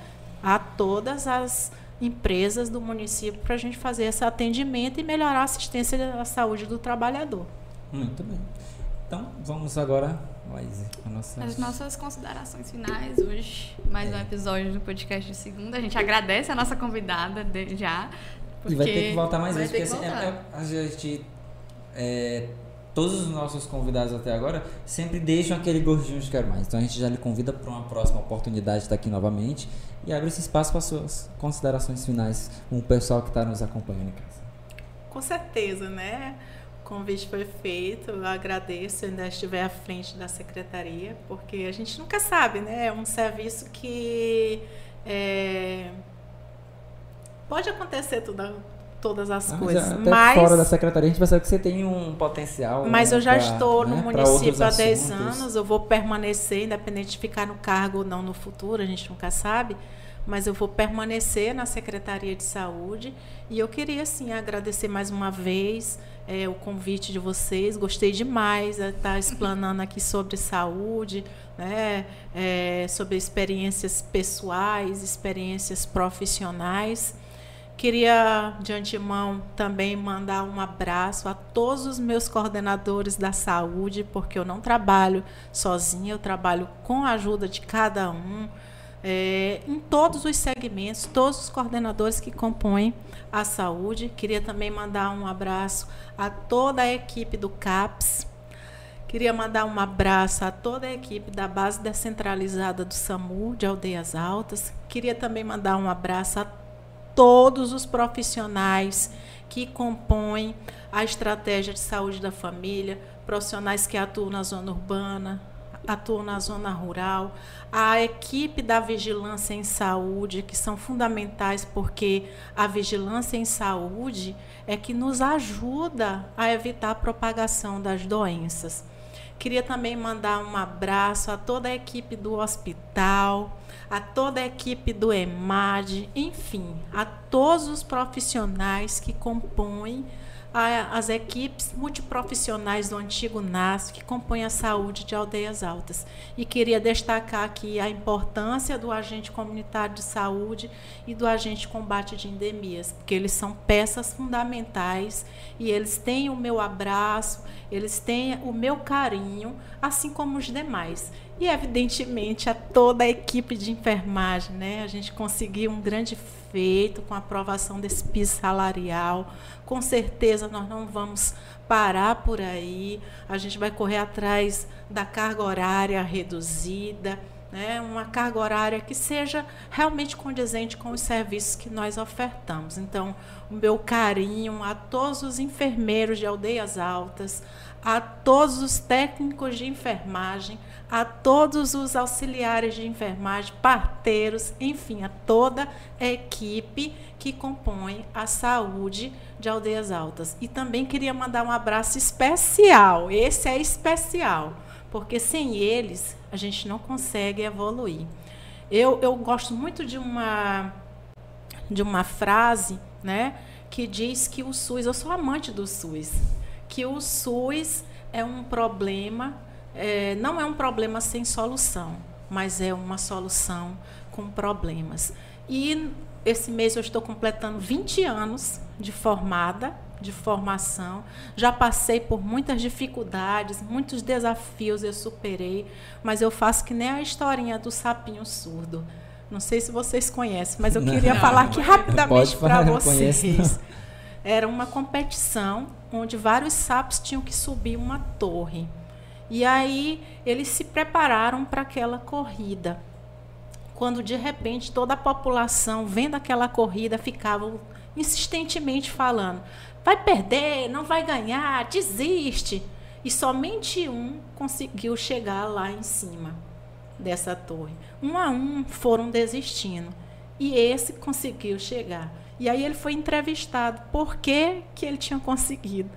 a todas as empresas do município para a gente fazer esse atendimento e melhorar a assistência à saúde do trabalhador. Muito bem. Então, vamos agora nossas... As nossas considerações finais hoje. Mais é. um episódio do podcast de segunda. A gente agradece a nossa convidada de, já. E vai ter que voltar mais vezes, porque assim, é, é, a gente. É, todos os nossos convidados até agora sempre deixam aquele gostinho de quero mais. Então a gente já lhe convida para uma próxima oportunidade de estar aqui novamente e abre esse espaço para suas considerações finais com o pessoal que está nos acompanhando em casa. Com certeza, né? Convite foi feito, eu agradeço se ainda estiver à frente da secretaria, porque a gente nunca sabe, né? É um serviço que é, pode acontecer todas as ah, coisas. Até mas fora da secretaria a gente percebe que você tem um potencial. Mas né, eu já pra, estou no né, município há 10 anos, eu vou permanecer, independente de ficar no cargo ou não no futuro, a gente nunca sabe mas eu vou permanecer na Secretaria de Saúde e eu queria sim agradecer mais uma vez é, o convite de vocês. Gostei demais de estar explanando aqui sobre saúde, né, é, sobre experiências pessoais, experiências profissionais. Queria, de antemão, também mandar um abraço a todos os meus coordenadores da saúde, porque eu não trabalho sozinha, eu trabalho com a ajuda de cada um é, em todos os segmentos, todos os coordenadores que compõem a saúde. Queria também mandar um abraço a toda a equipe do CAPS. Queria mandar um abraço a toda a equipe da base descentralizada do SAMU, de Aldeias Altas. Queria também mandar um abraço a todos os profissionais que compõem a estratégia de saúde da família, profissionais que atuam na zona urbana, atuam na zona rural, a equipe da vigilância em saúde, que são fundamentais porque a vigilância em saúde é que nos ajuda a evitar a propagação das doenças. Queria também mandar um abraço a toda a equipe do hospital, a toda a equipe do EMAD, enfim, a todos os profissionais que compõem as equipes multiprofissionais do antigo NAS que compõem a saúde de Aldeias Altas. E queria destacar aqui a importância do agente comunitário de saúde e do agente combate de endemias, porque eles são peças fundamentais e eles têm o meu abraço, eles têm o meu carinho, assim como os demais. E, evidentemente, a toda a equipe de enfermagem. Né? A gente conseguiu um grande feito com a aprovação desse piso salarial. Com certeza, nós não vamos parar por aí. A gente vai correr atrás da carga horária reduzida. Né, uma carga horária que seja realmente condizente com os serviços que nós ofertamos. Então, o meu carinho a todos os enfermeiros de aldeias altas, a todos os técnicos de enfermagem, a todos os auxiliares de enfermagem, parteiros, enfim, a toda a equipe que compõe a saúde de Aldeias Altas. E também queria mandar um abraço especial, esse é especial, porque sem eles a gente não consegue evoluir. Eu, eu gosto muito de uma, de uma frase né, que diz que o SUS, eu sou amante do SUS, que o SUS é um problema, é, não é um problema sem solução, mas é uma solução com problemas. E esse mês eu estou completando 20 anos de formada, de formação. Já passei por muitas dificuldades, muitos desafios eu superei, mas eu faço que nem a historinha do sapinho surdo. Não sei se vocês conhecem, mas eu queria Não. falar aqui rapidamente para vocês. conheço, Era uma competição onde vários sapos tinham que subir uma torre. E aí eles se prepararam para aquela corrida. Quando de repente toda a população, vendo aquela corrida, ficava insistentemente falando: vai perder, não vai ganhar, desiste. E somente um conseguiu chegar lá em cima dessa torre. Um a um foram desistindo. E esse conseguiu chegar. E aí ele foi entrevistado. Por que, que ele tinha conseguido?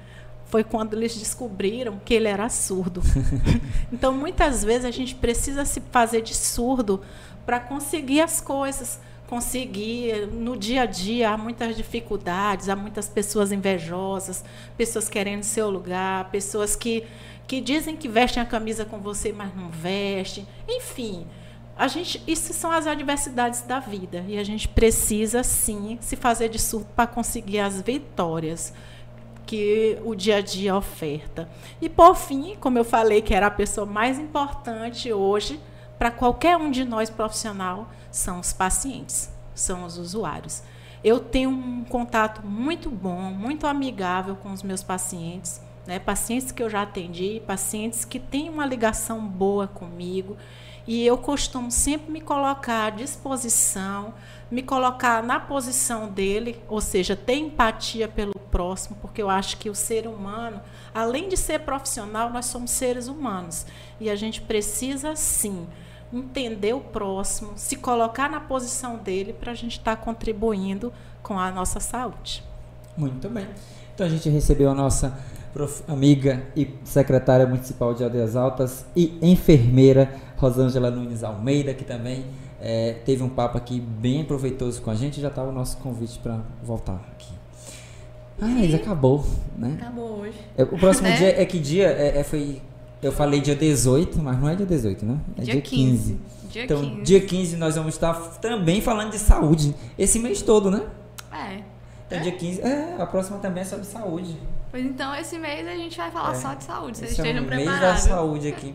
Foi quando eles descobriram que ele era surdo. então, muitas vezes, a gente precisa se fazer de surdo para conseguir as coisas. Conseguir, no dia a dia, há muitas dificuldades, há muitas pessoas invejosas, pessoas querendo seu lugar, pessoas que, que dizem que vestem a camisa com você, mas não vestem. Enfim, a gente, isso são as adversidades da vida e a gente precisa sim se fazer de surdo para conseguir as vitórias que o dia a dia oferta. E por fim, como eu falei que era a pessoa mais importante hoje para qualquer um de nós profissional, são os pacientes, são os usuários. Eu tenho um contato muito bom, muito amigável com os meus pacientes, né? pacientes que eu já atendi, pacientes que têm uma ligação boa comigo. E eu costumo sempre me colocar à disposição, me colocar na posição dele, ou seja, ter empatia pelo próximo, porque eu acho que o ser humano, além de ser profissional, nós somos seres humanos. E a gente precisa, sim, entender o próximo, se colocar na posição dele para a gente estar tá contribuindo com a nossa saúde. Muito bem. Então a gente recebeu a nossa prof, amiga e secretária municipal de Aldeias Altas e enfermeira Rosângela Nunes Almeida, que também é, teve um papo aqui bem proveitoso com a gente. Já está o nosso convite para voltar aqui. Ah, isso acabou, né? Acabou hoje. É, o próximo É? dia é que dia? É, é, foi. Eu falei dia 18, mas não é dia 18, né? É dia, Dia 15. 15. Dia então, 15. dia 15 nós vamos estar também falando de saúde. Esse mês todo, né? É. Então, dia 15. É, a próxima também é sobre saúde. Pois então, esse mês a gente vai falar É. só de saúde. Vocês Esse é estejam o mês da preparados. saúde aqui.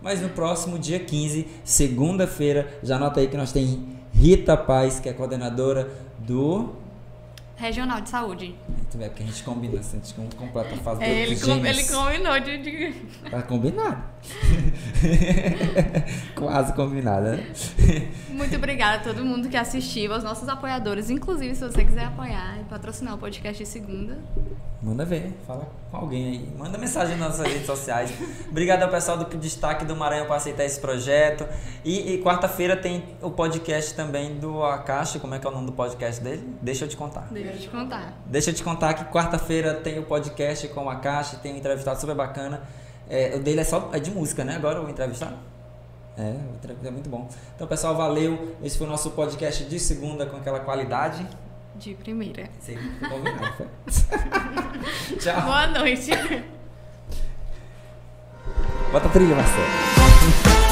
Mas no próximo dia 15, segunda-feira, já anota aí que nós tem Rita Paz, que é coordenadora do. Regional de Saúde. Tu vê que a gente combina, assim, a gente completa a fase É, do ele, com- ele combinou de. de- Tá combinado. Quase combinado, né? Muito obrigada a todo mundo que assistiu, aos nossos apoiadores. Inclusive, se você quiser apoiar e patrocinar o podcast de segunda. Manda ver, fala com alguém aí. Manda mensagem nas nossas redes sociais. Obrigado ao pessoal do Destaque do Maranhão por aceitar esse projeto. E, e quarta-feira tem o podcast também do Akashi. Como é que é o nome do podcast dele? Deixa eu te contar. Deixa eu te contar. Deixa eu te contar que quarta-feira tem o podcast com o Akashi, tem um entrevistado super bacana. É, o dele é só é de música, né? Agora o entrevistado? É, o entrevistado é muito bom. Então, pessoal, valeu. Esse foi o nosso podcast de segunda com aquela qualidade. De primeira. Sei combinado? Tchau. Boa noite. Bota a trilha, Marcelo.